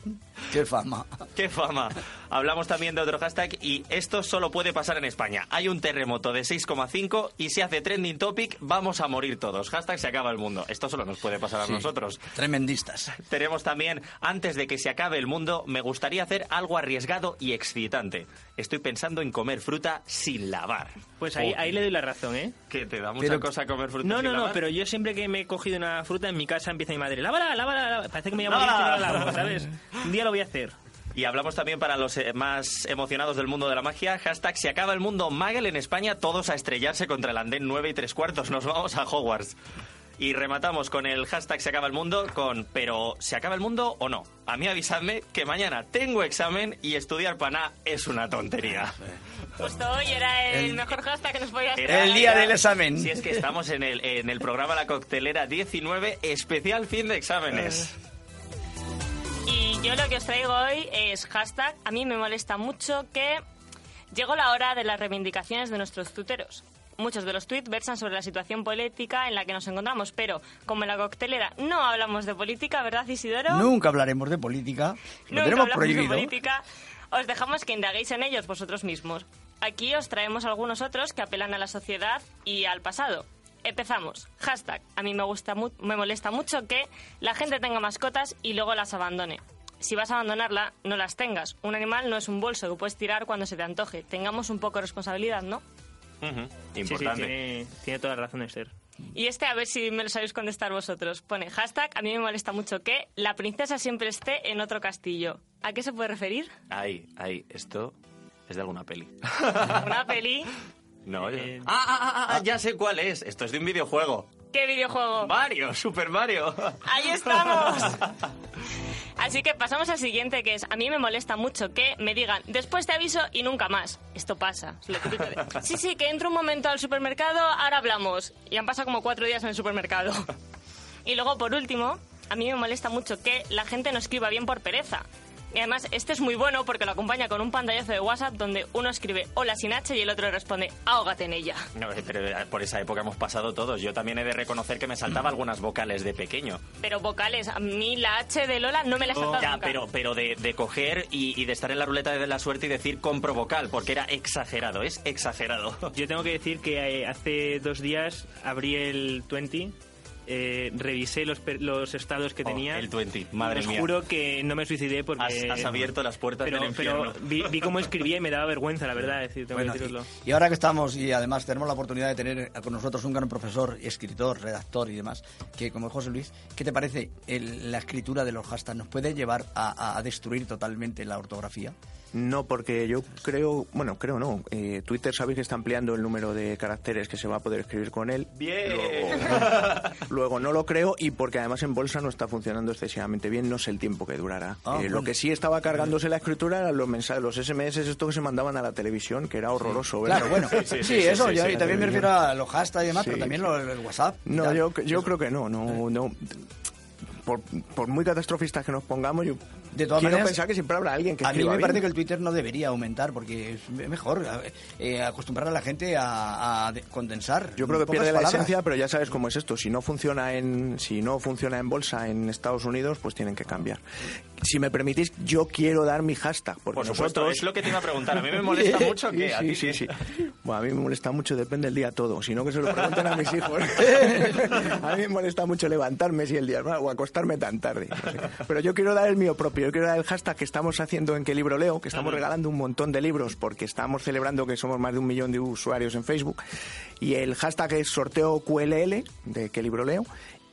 S5: Qué fama.
S2: ¡Qué fama! Hablamos también de otro hashtag y esto solo puede pasar en España. Hay un terremoto de 6,5 y si hace trending topic vamos a morir todos. Hashtag se acaba el mundo. Esto solo nos puede pasar a
S5: Sí.
S2: nosotros.
S5: Tremendistas.
S2: Tenemos también, antes de que se acabe el mundo, me gustaría hacer algo arriesgado y excitante. Estoy pensando en comer fruta sin lavar.
S4: Pues ahí, ahí le doy la razón, ¿eh?
S2: Que te da mucha
S5: Pero-
S2: cosa comer fruta
S4: No,
S2: sin
S4: no, no,
S2: lavar.
S4: pero yo siempre que me he cogido una fruta en mi casa empieza mi madre, lávala, lávala, lávala. Parece que me llamo
S2: Lávala.
S4: la lavo, ¿sabes? Un día lo voy a hacer.
S2: Y hablamos también para los eh, más emocionados del mundo de la magia. Hashtag se acaba el mundo Magel en España, todos a estrellarse contra el andén 9 y 3 cuartos. Nos vamos a Hogwarts. Y rematamos con el hashtag se acaba el mundo con pero ¿se acaba el mundo o no? A mí avisadme que mañana tengo examen y estudiar para nada es una tontería.
S3: Justo hoy era el,
S5: El-
S3: mejor hashtag que nos podías
S2: Era.
S5: El día del examen.
S2: Si es que estamos en el, en el programa La Coctelera 19, especial fin de exámenes.
S3: Y yo lo que os traigo hoy es hashtag. A mí me molesta mucho que llegó la hora de las reivindicaciones de nuestros tuteros. Muchos de los tweets versan sobre la situación política en la que nos encontramos, pero como en la coctelera no hablamos de política, ¿verdad, Isidoro?
S5: Nunca hablaremos de política. Lo
S3: Nunca
S5: tenemos
S3: hablamos
S5: prohibido.
S3: de política. Os dejamos que indaguéis en ellos vosotros mismos. Aquí os traemos algunos otros que apelan a la sociedad y al pasado. Empezamos. Hashtag. A mí me, gusta mu- me molesta mucho que la gente tenga mascotas y luego las abandone. Si vas a abandonarla, no las tengas. Un animal no es un bolso que puedes tirar cuando se te antoje. Tengamos un poco de responsabilidad, ¿no?
S2: Ujú,
S4: Sí, sí,
S2: Importante.
S4: tiene, tiene toda la razón, Esther.
S3: Y este, a ver si me lo sabéis contestar vosotros. Pone hashtag, a mí me molesta mucho que la princesa siempre esté en otro castillo. ¿A qué se puede referir?
S2: Ahí, ahí, esto es de alguna peli.
S3: Una peli.
S2: No, yo-
S4: Eh,
S2: ah, ah, ah, ah, ya sé cuál es. Esto es de un videojuego.
S3: ¿Qué videojuego?
S2: Mario, Super Mario.
S3: Ahí estamos. Así que pasamos al siguiente, que es, a mí me molesta mucho que me digan, después te aviso y nunca más. Esto pasa. Es lo típico de, sí, sí, que entro un momento al supermercado, ahora hablamos. Y han pasado como cuatro días en el supermercado. Y luego, por último, a mí me molesta mucho que la gente no escriba bien por pereza. Y además, este es muy bueno porque lo acompaña con un pantallazo de WhatsApp donde uno escribe hola sin H y el otro responde ahógate en ella.
S2: No, eh, pero eh, por esa época hemos pasado todos. Yo también he de reconocer que me saltaba algunas vocales de pequeño.
S3: Pero vocales, a mí la H de Lola no me la he saltado
S2: Ya,
S3: nunca.
S2: pero, pero de, de coger y, y de estar en la ruleta de la suerte y decir compro vocal, porque era exagerado, es exagerado.
S4: Yo tengo que decir que eh, hace dos días abrí el 20 eh, revisé los, los estados que
S2: Oh,
S4: tenía.
S2: el 20, madre
S4: Os
S2: mía.
S4: juro que no me suicidé porque...
S2: Has, has abierto las puertas
S4: pero,
S2: del infierno.
S4: pero vi, vi cómo escribía y me daba vergüenza, la verdad, decir, tengo
S5: Bueno,
S4: que deciroslo.
S5: y, y ahora que estamos, y además tenemos la oportunidad de tener con nosotros un gran profesor, escritor, redactor y demás, que como José Luis, ¿qué te parece el- la escritura de los hashtags? ¿Nos puede llevar a, a destruir totalmente la ortografía?
S7: No, porque yo creo, bueno, creo no. eh, Twitter sabéis que está ampliando el número de caracteres que se va a poder escribir con él.
S2: Bien.
S7: Luego no lo creo y porque además en bolsa no está funcionando excesivamente bien, no sé el tiempo que durará.
S5: Ah,
S7: Eh, Lo que sí estaba cargándose la escritura eran los mensajes, los SMS, esto que se mandaban a la televisión, que era horroroso. ¿verdad?
S5: Claro, bueno, sí,
S2: sí, sí,
S5: eso,
S2: sí,
S5: yo
S2: sí,
S5: también me
S7: sí.
S5: refiero a los hashtags y demás,
S7: Sí,
S5: pero también
S7: sí.
S5: lo- el WhatsApp.
S7: No, yo, yo creo que no, no, no. Por, por muy catastrofistas que nos pongamos, yo
S5: De todas
S7: quiero
S5: maneras,
S7: pensar que siempre habrá alguien que
S5: a mí me parece que el Twitter no debería aumentar porque es mejor eh, acostumbrar a la gente a, a de- condensar.
S7: Yo creo que pierde la esencia, pero ya sabes cómo es esto. Si no funciona en si no funciona en bolsa en Estados Unidos, pues tienen que cambiar. Si me permitís, yo quiero dar mi hashtag porque
S2: Por supuesto,
S7: nosotros
S2: es lo que te iba a preguntar. A mí me molesta mucho que...
S7: Sí,
S2: a
S7: sí,
S2: ti
S7: sí, sí. Bueno, a mí me molesta mucho, depende del día todo. Si no, que se lo pregunten a mis hijos. a mí me molesta mucho levantarme si el día o acostarme tan tarde. Pero yo quiero dar el mío propio. Yo quiero dar el hashtag que estamos haciendo en qué libro leo, que estamos regalando un montón de libros porque estamos celebrando que somos más de un millón de usuarios en Facebook. Y el hashtag es sorteo QLL de qué libro leo.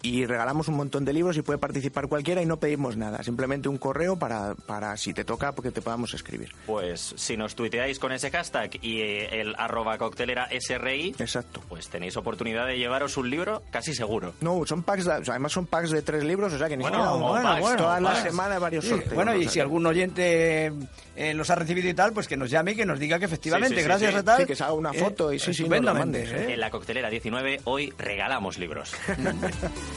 S7: Y regalamos un montón de libros y puede participar cualquiera y no pedimos nada. Simplemente un correo para, para si te toca, porque te podamos escribir.
S2: Pues si nos tuiteáis con ese hashtag y eh, el arroba coctelera SRI,
S7: Exacto.
S2: pues tenéis oportunidad de llevaros un libro casi seguro.
S7: No, son packs, de- o sea, además son packs de tres libros, o sea que ni
S2: Bueno,
S7: siquiera
S2: o
S7: uno.
S2: packs,
S7: todas
S2: o
S7: las
S2: packs.
S7: semanas varios
S5: Sí,
S7: sorteos.
S5: bueno, y si algún oyente eh, los ha recibido y tal, pues que nos llame y que nos diga que efectivamente,
S2: Sí, sí, sí,
S5: gracias
S2: sí.
S5: a tal.
S7: Sí, que se haga una foto y sí, sí,
S5: estupendamente,
S7: mandes,
S5: ¿eh?
S2: En la coctelera 19 hoy regalamos libros.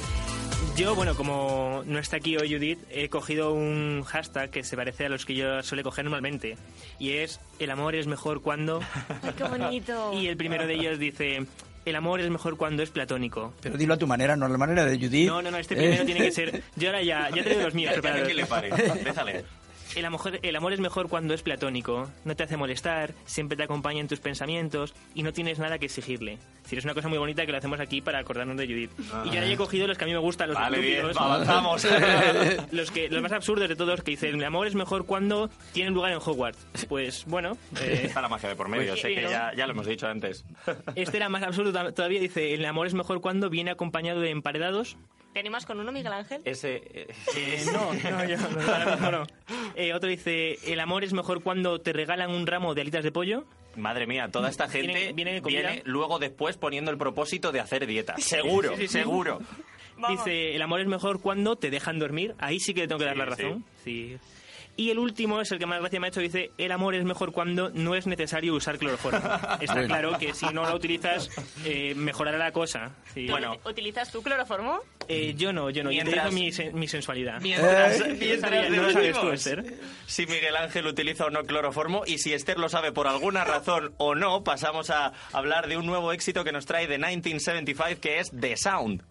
S4: Yo, bueno, como no está aquí hoy Judith, he cogido un hashtag que se parece a los que yo suele coger normalmente. Y es, el amor es mejor cuando...
S3: Ay, qué bonito.
S4: Y el primero de ellos dice, el amor es mejor cuando es platónico.
S5: Pero dilo a tu manera, no a la manera de Judith.
S4: No, no, no, este primero
S5: Eh.
S4: tiene que ser... Yo ahora ya, ya traigo los míos preparados.
S2: que le pare. Déjale.
S4: El amor, el amor es mejor cuando es platónico, no te hace molestar, siempre te acompaña en tus pensamientos y no tienes nada que exigirle. Es decir, es una cosa muy bonita que lo hacemos aquí para acordarnos de Judith. Y yo ahora he cogido los que a mí me gustan, los
S2: Vale, bien, avanzamos.
S4: los, que, los más absurdos de todos que dicen, el amor es mejor cuando tiene lugar en Hogwarts. Pues bueno, eh,
S2: Está la magia de por medio,
S4: Pues,
S2: sé que
S4: ¿no?
S2: ya, ya lo hemos dicho antes.
S4: este era más absurdo todavía. Dice, el amor es mejor cuando viene acompañado de emparedados.
S3: ¿Te animas con uno, Miguel Ángel?
S2: Ese... eh,
S4: Eh, no, no, yo no, ahora mismo no. Eh, otro dice, el amor es mejor cuando te regalan un ramo de alitas de pollo.
S2: Madre mía, toda esta gente
S4: Viene-
S2: viene,
S4: viene comida.
S2: luego después poniendo el propósito de hacer dieta. Seguro,
S4: sí, sí, sí.
S2: seguro.
S3: Vamos.
S4: Dice, el amor es mejor cuando te dejan dormir. Ahí sí que le tengo que dar la razón. Sí. Y el último es el que más gracia me ha hecho. Dice, el amor es mejor cuando no es necesario usar cloroformo. Está claro que si no lo utilizas, eh, mejorará la cosa. Sí.
S2: Bueno.
S3: ¿Utilizas tu cloroformo?
S4: Eh, yo no, yo no. Yo
S2: Mientras-
S4: utilizo mi, sen- mi sensualidad.
S2: Mientras,
S4: Eh,
S2: mientras
S4: no lo sabes tú, Esther.
S2: Si Miguel Ángel utiliza o no cloroformo y si Esther lo sabe por alguna razón o no, pasamos a hablar de un nuevo éxito que nos trae de 1975 que es The Sound.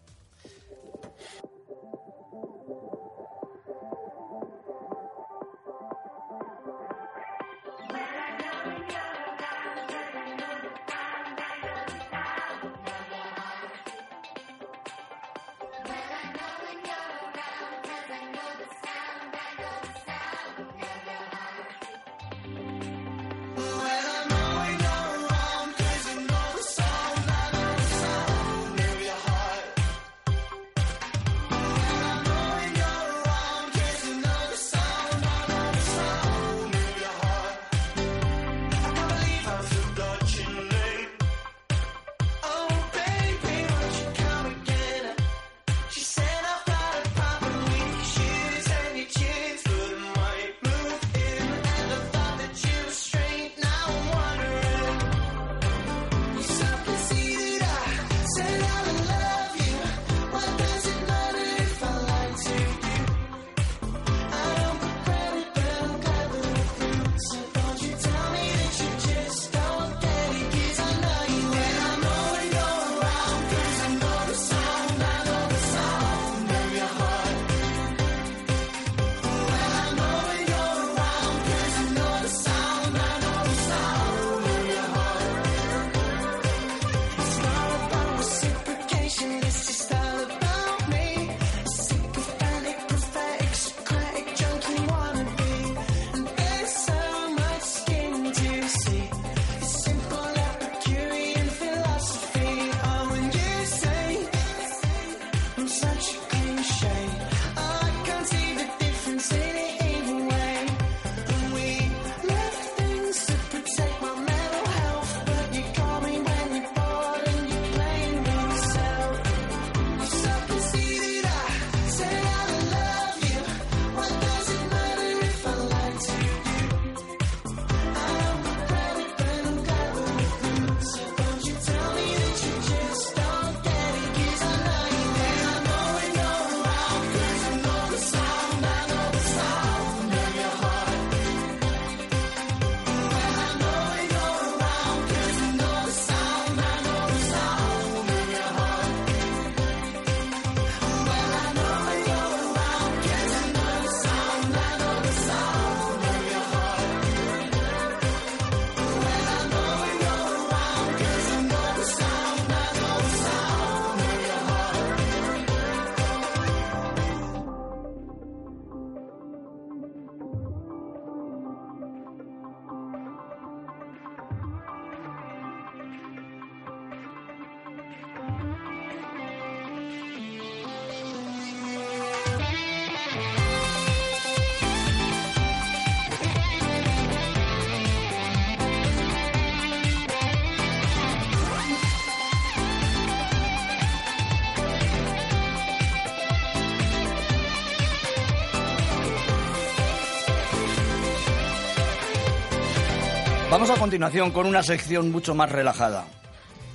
S5: Vamos a continuación con una sección mucho más relajada.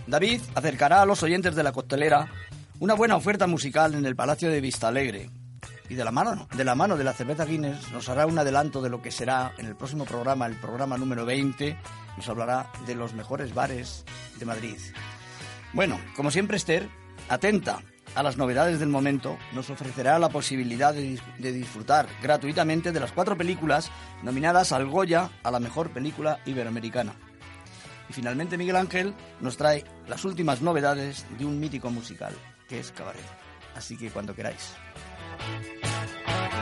S5: David acercará a los oyentes de la costelera una buena oferta musical en el Palacio de Vistalegre. Y de la mano de la mano de la cerveza Guinness nos hará un adelanto de lo que será en el próximo programa, el programa número 20, nos hablará de los mejores bares de Madrid. Bueno, como siempre Esther, atenta a las novedades del momento, nos ofrecerá la posibilidad de, de disfrutar gratuitamente de las cuatro películas nominadas al Goya a la mejor película iberoamericana. Y finalmente Miguel Ángel nos trae las últimas novedades de un mítico musical, que es Cabaret. Así que cuando queráis.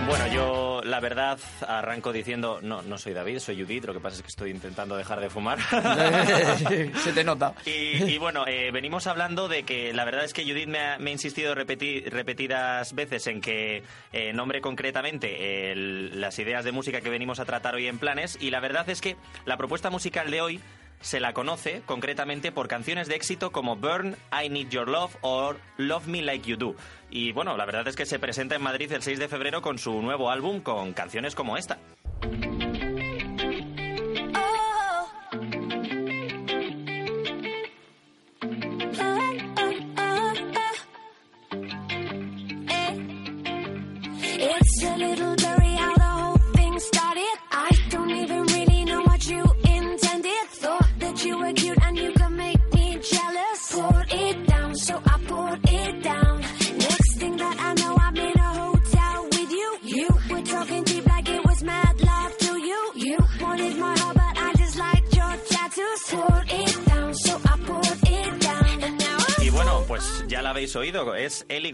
S2: Bueno, yo la verdad arranco diciendo, no, no soy David, soy Judith, lo que pasa es que estoy intentando dejar de fumar.
S5: Se te nota.
S2: Y, y bueno, eh, venimos hablando de que la verdad es que Judith me ha, me ha insistido repeti- repetidas veces en que eh, nombre concretamente el- las ideas de música que venimos a tratar hoy en planes y la verdad es que la propuesta musical de hoy se la conoce concretamente por canciones de éxito como Burn, I Need Your Love o Love Me Like You Do. Y bueno, la verdad es que se presenta en Madrid el 6 de febrero con su nuevo álbum con canciones como esta.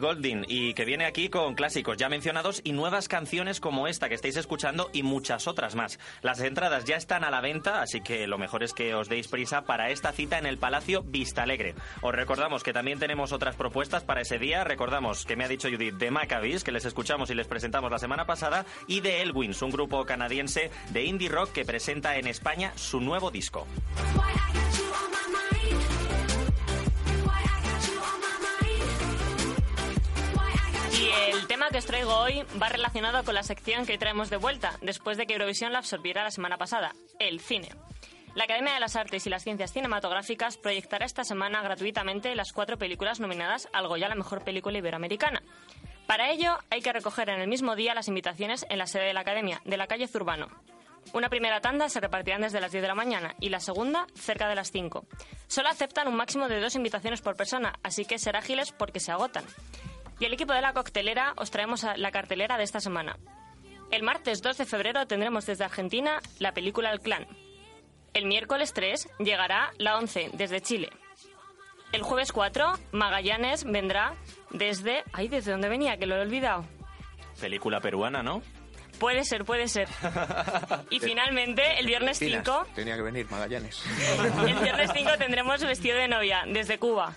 S2: Goulding y que viene aquí con clásicos ya mencionados y nuevas canciones como esta que estáis escuchando y muchas otras más. Las entradas ya están a la venta, así que lo mejor es que os deis prisa para esta cita en el Palacio Vistalegre. Os recordamos que también tenemos otras propuestas para ese día. Recordamos que me ha dicho Judith de Maccabees, que les escuchamos y les presentamos la semana pasada, y de Elwins, un grupo canadiense de indie rock que presenta en España su nuevo disco.
S3: Y el tema que os traigo hoy va relacionado con la sección que traemos de vuelta, después de que Eurovisión la absorbiera la semana pasada, el cine. La Academia de las Artes y las Ciencias Cinematográficas proyectará esta semana gratuitamente las cuatro películas nominadas al Goya la mejor película iberoamericana. Para ello, hay que recoger en el mismo día las invitaciones en la sede de la Academia, de la calle Zurbano. Una primera tanda se repartirán desde las 10 de la mañana y la segunda cerca de las 5. Solo aceptan un máximo de dos invitaciones por persona, así que ser ágiles porque se agotan. Y el equipo de la coctelera os traemos a la cartelera de esta semana. El martes 2 de febrero tendremos desde Argentina la película El Clan. El miércoles 3 llegará la 11 desde Chile. El jueves 4 Magallanes vendrá desde... Ay, ¿desde dónde venía? Que lo he olvidado.
S2: Película peruana, ¿no?
S3: Puede ser, puede ser. Y finalmente, el viernes
S7: Pinas,
S3: 5,
S7: Tenía que venir Magallanes.
S3: el viernes 5 tendremos vestido de novia desde Cuba.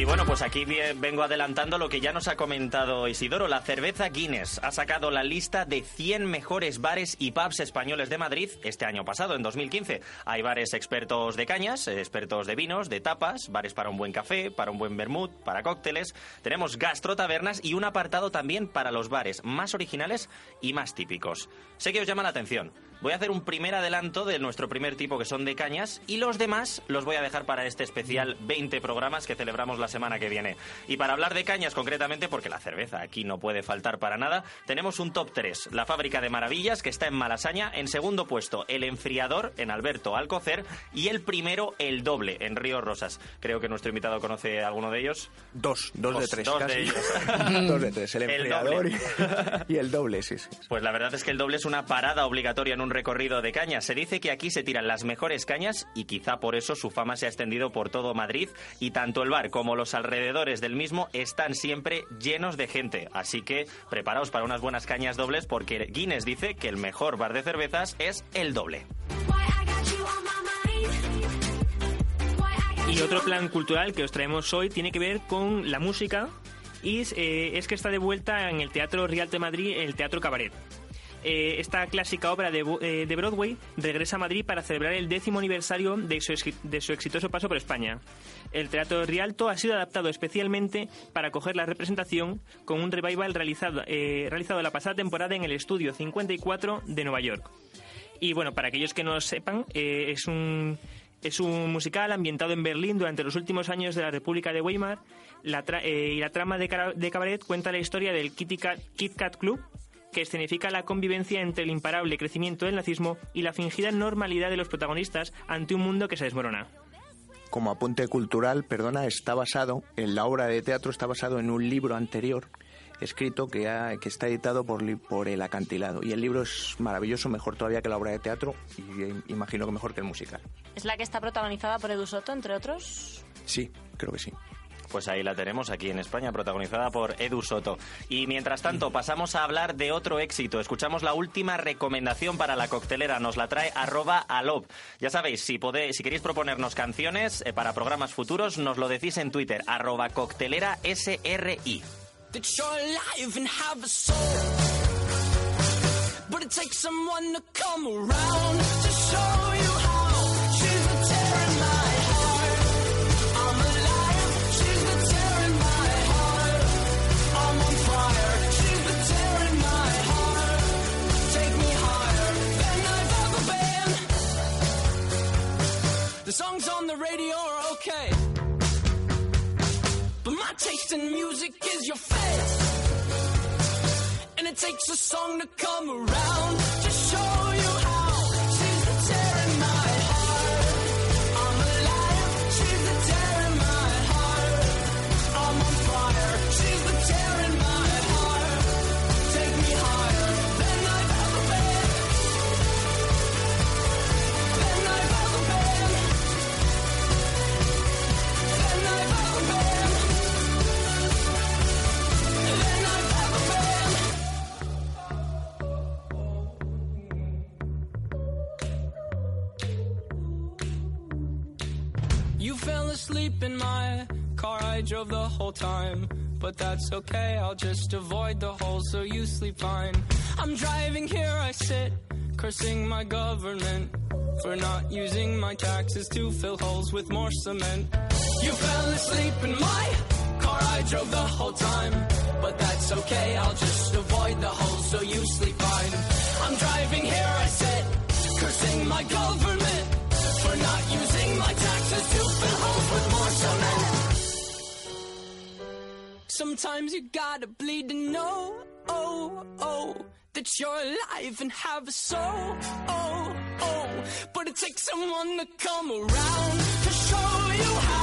S2: Y bueno, pues aquí vengo adelantando lo que ya nos ha comentado Isidoro. La cerveza Guinness ha sacado la lista de 100 mejores bares y pubs españoles de Madrid este año pasado, en 2015. Hay bares expertos de cañas, expertos de vinos, de tapas, bares para un buen café, para un buen vermut, para cócteles. Tenemos gastrotabernas y un apartado también para los bares más originales y más típicos. Sé que os llama la atención. Voy a hacer un primer adelanto de nuestro primer tipo que son de cañas y los demás los voy a dejar para este especial 20 programas que celebramos la semana que viene. Y para hablar de cañas concretamente, porque la cerveza aquí no puede faltar para nada, tenemos un top 3. La fábrica de maravillas que está en Malasaña, en segundo puesto el enfriador en Alberto Alcocer y el primero el doble en Río Rosas. Creo que nuestro invitado conoce alguno de ellos.
S7: Dos, dos, de
S2: Dos-
S7: tres.
S2: dos
S7: casi.
S2: de ellos.
S7: dos de tres, el enfriador y el doble, sí, sí.
S2: Pues la verdad es que el doble es una parada obligatoria en un recorrido de cañas. Se dice que aquí se tiran las mejores cañas y quizá por eso su fama se ha extendido por todo Madrid y tanto el bar como los alrededores del mismo están siempre llenos de gente. Así que preparaos para unas buenas cañas dobles porque Guinness dice que el mejor bar de cervezas es el doble.
S4: Y otro plan cultural que os traemos hoy tiene que ver con la música y eh, es que está de vuelta en el Teatro Real de Madrid el Teatro Cabaret. Eh, esta clásica obra eh, de Broadway regresa a Madrid para celebrar el décimo aniversario de su, de su exitoso paso por España. El Teatro Rialto ha sido adaptado especialmente para acoger la representación con un revival realizado, eh, realizado la pasada temporada en el Estudio 54 de Nueva York. Y bueno, para aquellos que no lo sepan, es un es un musical ambientado en Berlín durante los últimos años de la República de Weimar. Y la trama de cabaret cuenta la historia del Kitty Cat, Kit Kat Club, que escenifica la convivencia entre el imparable crecimiento del nazismo y la fingida normalidad de los protagonistas ante un mundo que se desmorona.
S7: Como apunte cultural, perdona, está basado, en la obra de teatro está basado en un libro anterior escrito que, ha- que está editado por, por El Acantilado. Y el libro es maravilloso, mejor todavía que la obra de teatro y eh, imagino que mejor que el musical.
S3: Es la que está protagonizada por Edu Soto, entre otros.
S7: Sí, creo que sí.
S2: Pues ahí la tenemos aquí en España, protagonizada por Edu Soto. Y mientras tanto, pasamos a hablar de otro éxito. Escuchamos la última recomendación para la coctelera. Nos la trae arroba alop. Ya sabéis, si, si queréis proponernos canciones eh, para programas futuros, nos lo decís en Twitter, arroba coctelera SRI.
S9: But it The songs on the radio are okay. But my taste in music is your face. And it takes a song to come around to show drove the whole time. But that's okay, I'll just avoid the hole so you sleep fine. I'm driving here, I sit, cursing my government for not using my taxes to fill holes with more cement. You fell asleep in my car, I drove the whole time. But that's okay, I'll just avoid the hole so you sleep fine. I'm driving here, I sit, cursing my government for not using my taxes to fill holes with more cement. Sometimes you gotta bleed to know, oh, oh, that you're alive and have a soul, oh, oh. But it takes someone to come around to show you how.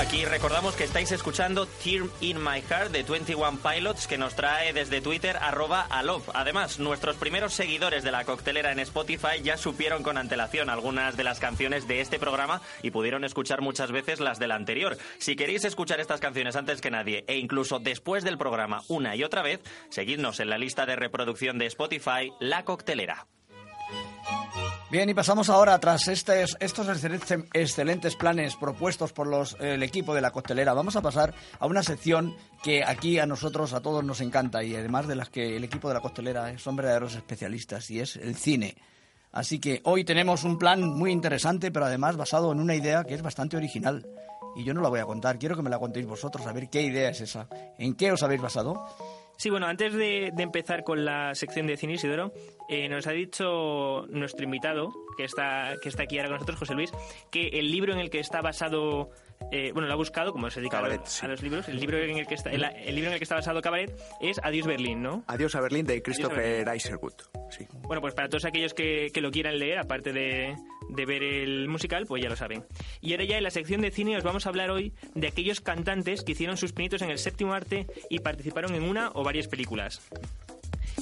S2: Aquí recordamos que estáis escuchando Tear in My Heart de 21 Pilots que nos trae desde Twitter arroba alop. Además, nuestros primeros seguidores de la coctelera en Spotify ya supieron con antelación algunas de las canciones de este programa y pudieron escuchar muchas veces las del anterior. Si queréis escuchar estas canciones antes que nadie e incluso después del programa una y otra vez, seguidnos en la lista de reproducción de Spotify La Coctelera.
S5: Bien, y pasamos ahora, tras estos excelentes, planes propuestos por el equipo de la costelera, vamos a pasar a una sección que aquí a nosotros, a todos nos encanta y además de las que el equipo de la costelera son verdaderos especialistas y es el cine. Así que hoy tenemos un plan muy interesante, pero además basado en una idea que es bastante original. Y yo no la voy a contar, quiero que me la contéis vosotros, a ver qué idea es esa. ¿En qué os habéis basado?
S4: Sí, bueno, antes de, empezar con la sección de Cine Isidoro, eh, nos ha dicho nuestro invitado, que está, que está aquí ahora con nosotros, José Luis, que el libro en el que está basado, eh, bueno, lo ha buscado, como se dedica a,
S7: Cabaret,
S4: los-
S7: sí.
S4: a los libros, el libro, en el, que está, el, el libro en el que está basado Cabaret es Adiós Berlín, ¿no?
S7: Adiós a Berlín de. Christopher Iserwood. Sí.
S4: Bueno, pues para todos aquellos que, que lo quieran leer, aparte de, de ver el musical, pues ya lo saben. Y ahora ya en la sección de cine os vamos a hablar hoy de aquellos cantantes que hicieron sus pinitos en el séptimo arte y participaron en una o varias películas.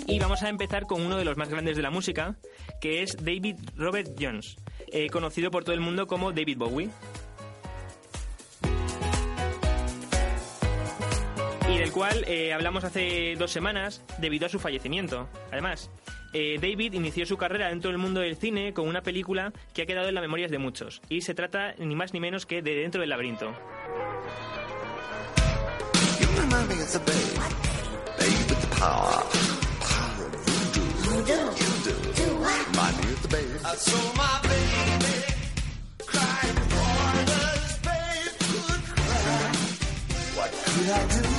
S4: Y vamos a empezar con uno de los más grandes de la música, que es David Robert Jones. eh, conocido por todo el mundo como David Bowie. Y del cual eh, hablamos hace dos semanas debido a su fallecimiento. Además, eh, David inició su carrera dentro del mundo del cine con una película que ha quedado en las memorias de muchos, y se trata ni más ni menos que de Dentro del laberinto.
S7: Bueno,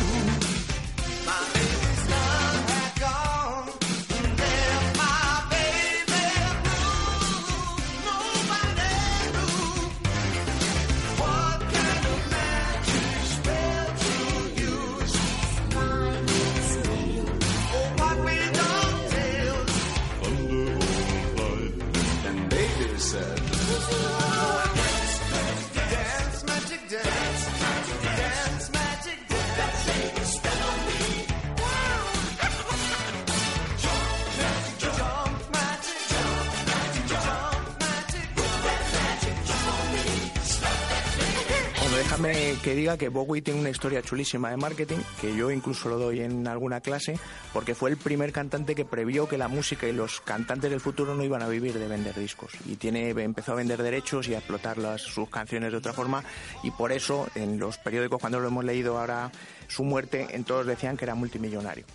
S7: que diga que Bowie tiene una historia chulísima de marketing, que yo incluso lo doy en alguna clase, porque fue el primer cantante que previó que la música y los cantantes del futuro no iban a vivir de vender discos. Y tiene, empezó a vender derechos y a explotar las, sus canciones de otra forma, y por eso en los periódicos, cuando lo hemos leído ahora su muerte, en todos decían que era multimillonario.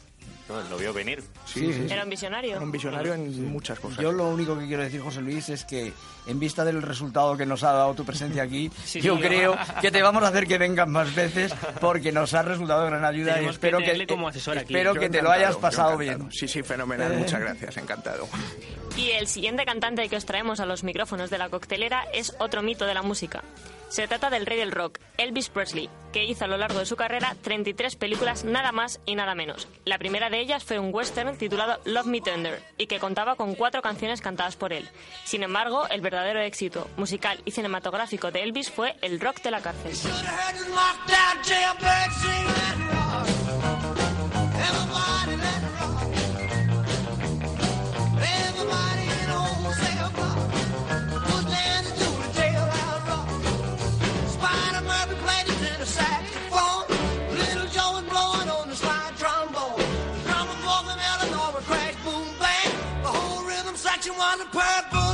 S2: No, lo vio venir.
S7: Sí, sí, sí.
S3: Era un visionario.
S7: Era un visionario en muchas cosas.
S5: Yo lo único que quiero decir, José Luis, es que en vista del resultado que nos ha dado tu presencia aquí,
S4: Sí,
S5: yo
S4: sí,
S5: creo que te vamos a hacer que vengas más veces porque nos ha resultado de gran ayuda y espero
S4: que
S5: que,
S4: tenerle como asesor aquí.
S5: espero
S7: Yo
S5: que te lo hayas pasado bien.
S7: Sí, sí, fenomenal. Muchas gracias, encantado.
S3: Y el siguiente cantante que os traemos a los micrófonos de la coctelera es otro mito de la música. Se trata del rey del rock, Elvis Presley, que hizo a lo largo de su carrera 33 películas nada más y nada menos. La primera de ellas fue un western titulado Love Me Tender y que contaba con cuatro canciones cantadas por él. Sin embargo, el verdadero éxito musical y cinematográfico de Elvis fue el rock de la cárcel.
S9: purple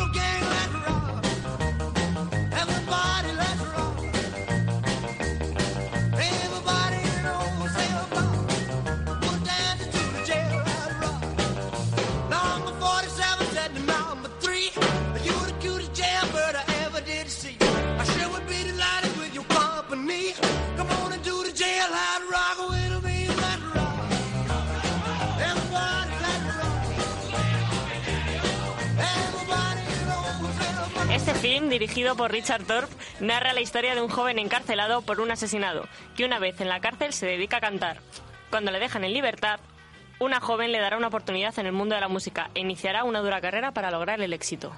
S3: por Richard Thorpe, narra la historia de un joven encarcelado por un asesinado, que una vez en la cárcel se dedica a cantar. Cuando le dejan en libertad, una joven le dará una oportunidad en el mundo de la música e iniciará una dura carrera para lograr el éxito.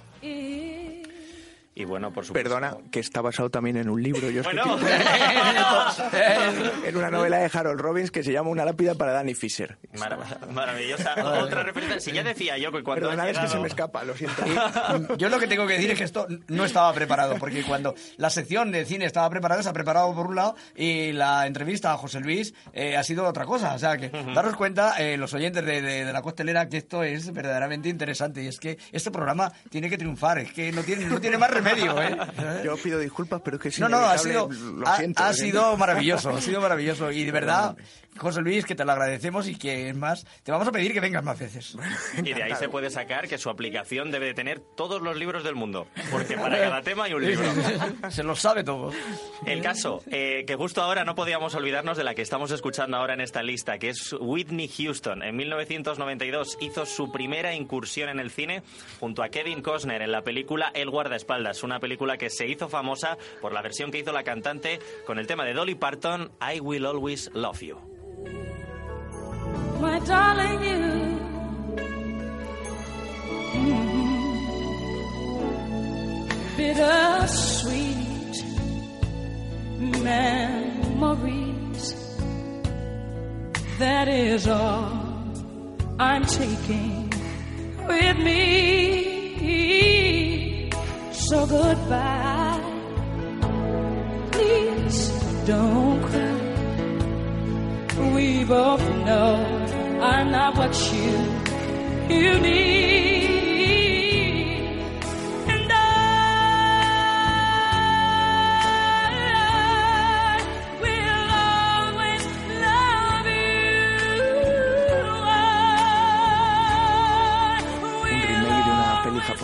S2: Bueno, por supuesto.
S7: Perdona, que está basado también en un libro. Yo
S2: Bueno.
S7: en una novela de Harold Robbins que se llama Una lápida para Danny Fisher.
S2: Marav- maravillosa. Otra referencia. Si ya decía yo que cuando
S7: Perdona,
S2: has
S7: es que se
S2: llegado-
S7: me escapa, lo siento.
S5: Yo lo que tengo que decir es que esto no estaba preparado, porque cuando la sección de cine estaba preparada, se ha preparado por un lado, y la entrevista a José Luis eh, ha sido otra cosa. O sea, que daros cuenta, eh, los oyentes de, de- de la costelera, que esto es verdaderamente interesante. Y es que este programa tiene que triunfar, es que no tiene, no tiene más remedio, ¿eh?
S7: Yo pido disculpas, pero es que es
S5: No, no, ha sido, ha,
S7: siento.
S5: sido maravilloso, ha sido maravilloso. Y de verdad, José Luis, que te lo agradecemos y que es más, te vamos a pedir que vengas más veces.
S2: Y de ahí se puede sacar que su aplicación debe de tener todos los libros del mundo. Porque para cada tema hay un libro.
S5: Se lo sabe todo.
S2: El caso, eh, que justo ahora no podíamos olvidarnos de la que estamos escuchando ahora en esta lista, que es Whitney Houston. En 1992 hizo su primera incursión en el cine junto a Kevin Costner en la película El guardaespaldas, una película que se hizo famosa por la versión que hizo la cantante con el tema de Dolly Parton, I Will Always Love You.
S10: My darling, you. Mhm. Bittersweet memories. That is all I'm taking with me. So goodbye. Please don't cry. We both know I'm not what you you need.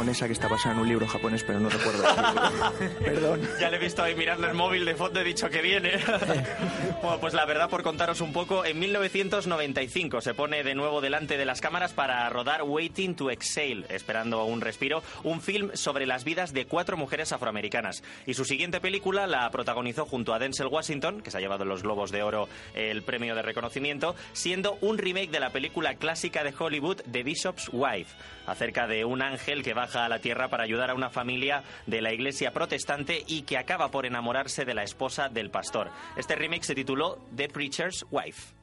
S7: Japonesa que está basada en un libro japonés, pero no recuerdo. Perdón.
S2: Ya le he visto ahí mirando el móvil de fondo, he dicho que viene. bueno, pues la verdad, por contaros un poco, en 1995 se pone de nuevo delante de las cámaras para rodar Waiting to Exhale, esperando un respiro, un film sobre las vidas de cuatro mujeres afroamericanas. Y su siguiente película la protagonizó junto a Denzel Washington, que se ha llevado en los Globos de Oro el premio de reconocimiento, siendo un remake de la película clásica de Hollywood The Bishop's Wife, acerca de un ángel que baja a la tierra para ayudar a una familia de la iglesia protestante y que acaba por enamorarse de la esposa del pastor. Este remake se tituló The Preacher's Wife.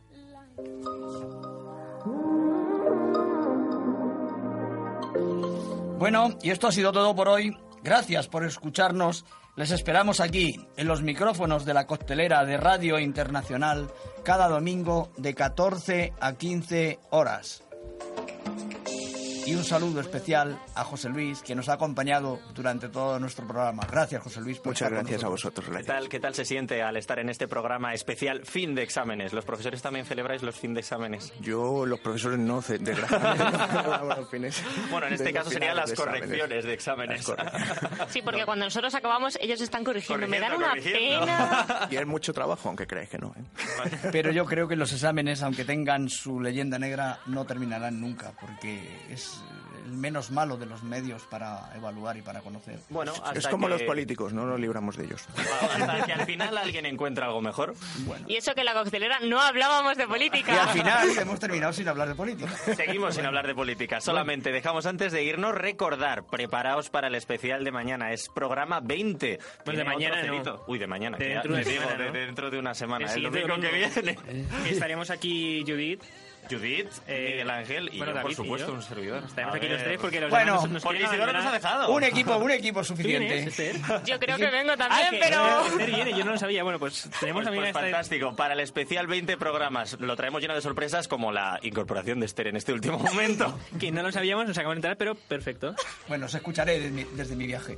S5: Bueno, y esto ha sido todo por hoy. Gracias por escucharnos. Les esperamos aquí, en los micrófonos de la costelera de Radio Internacional, cada domingo de 14 a 15 horas. Y un saludo especial a José Luis, que nos ha acompañado durante todo nuestro programa. Gracias, José Luis. Por
S7: Muchas
S5: estar con
S7: gracias a
S5: nosotros.
S7: vosotros,
S2: ¿Qué tal, ¿Qué tal se siente al estar en este programa especial fin de exámenes? ¿Los profesores también celebráis los fin de exámenes?
S7: Yo, los profesores no, fines
S2: Bueno, en
S7: de
S2: este caso serían las
S7: de
S2: correcciones de exámenes.
S3: Sí, porque cuando nosotros acabamos, ellos están corrigiendo. Me dan una pena.
S7: Y es mucho trabajo, aunque creáis que no. ¿eh?
S5: Pero yo creo que los exámenes, aunque tengan su leyenda negra, no terminarán nunca, porque es el menos malo de los medios para evaluar y para conocer.
S2: Bueno, hasta
S7: Es como
S2: que-
S7: los políticos, no nos libramos de ellos.
S2: Hasta que al final alguien encuentra algo mejor.
S3: Y eso que en la coctelera no hablábamos de política.
S5: Y al final hemos terminado sin hablar de política.
S2: Seguimos sin hablar de política. Solamente dejamos antes de irnos recordar, preparaos para el especial de mañana. Es programa 20.
S4: Pues de mañana no.
S2: Uy, de mañana.
S4: De
S2: ya-
S4: dentro de
S2: digo,
S4: semana, ¿no?
S2: de dentro de una semana.
S4: El
S2: El domingo que viene.
S4: Estaremos aquí, Judith.
S2: Judith,
S4: Eh,
S2: Miguel Ángel y
S4: bueno,
S2: yo, por
S4: David y
S2: supuesto,
S4: yo.
S2: un servidor.
S4: Estaremos
S2: A
S4: aquí los tres porque los
S5: Bueno,
S4: demás nos
S2: Porque Isidoro nos ha dejado.
S5: Un equipo, un equipo
S4: ¿Tú
S5: suficiente.
S4: Esther?
S3: Yo creo que vengo
S4: Ah,
S3: también, pero...
S4: Esther viene, yo no lo sabía. Bueno, pues tenemos
S2: Pues,
S4: también
S2: pues
S4: a esta...
S2: fantástico. Para el especial 20 programas lo traemos lleno de sorpresas como la incorporación de Esther en este último momento.
S4: Que no lo sabíamos, nos acabamos de enterar, pero perfecto.
S5: Bueno, os escucharé desde mi, desde mi viaje.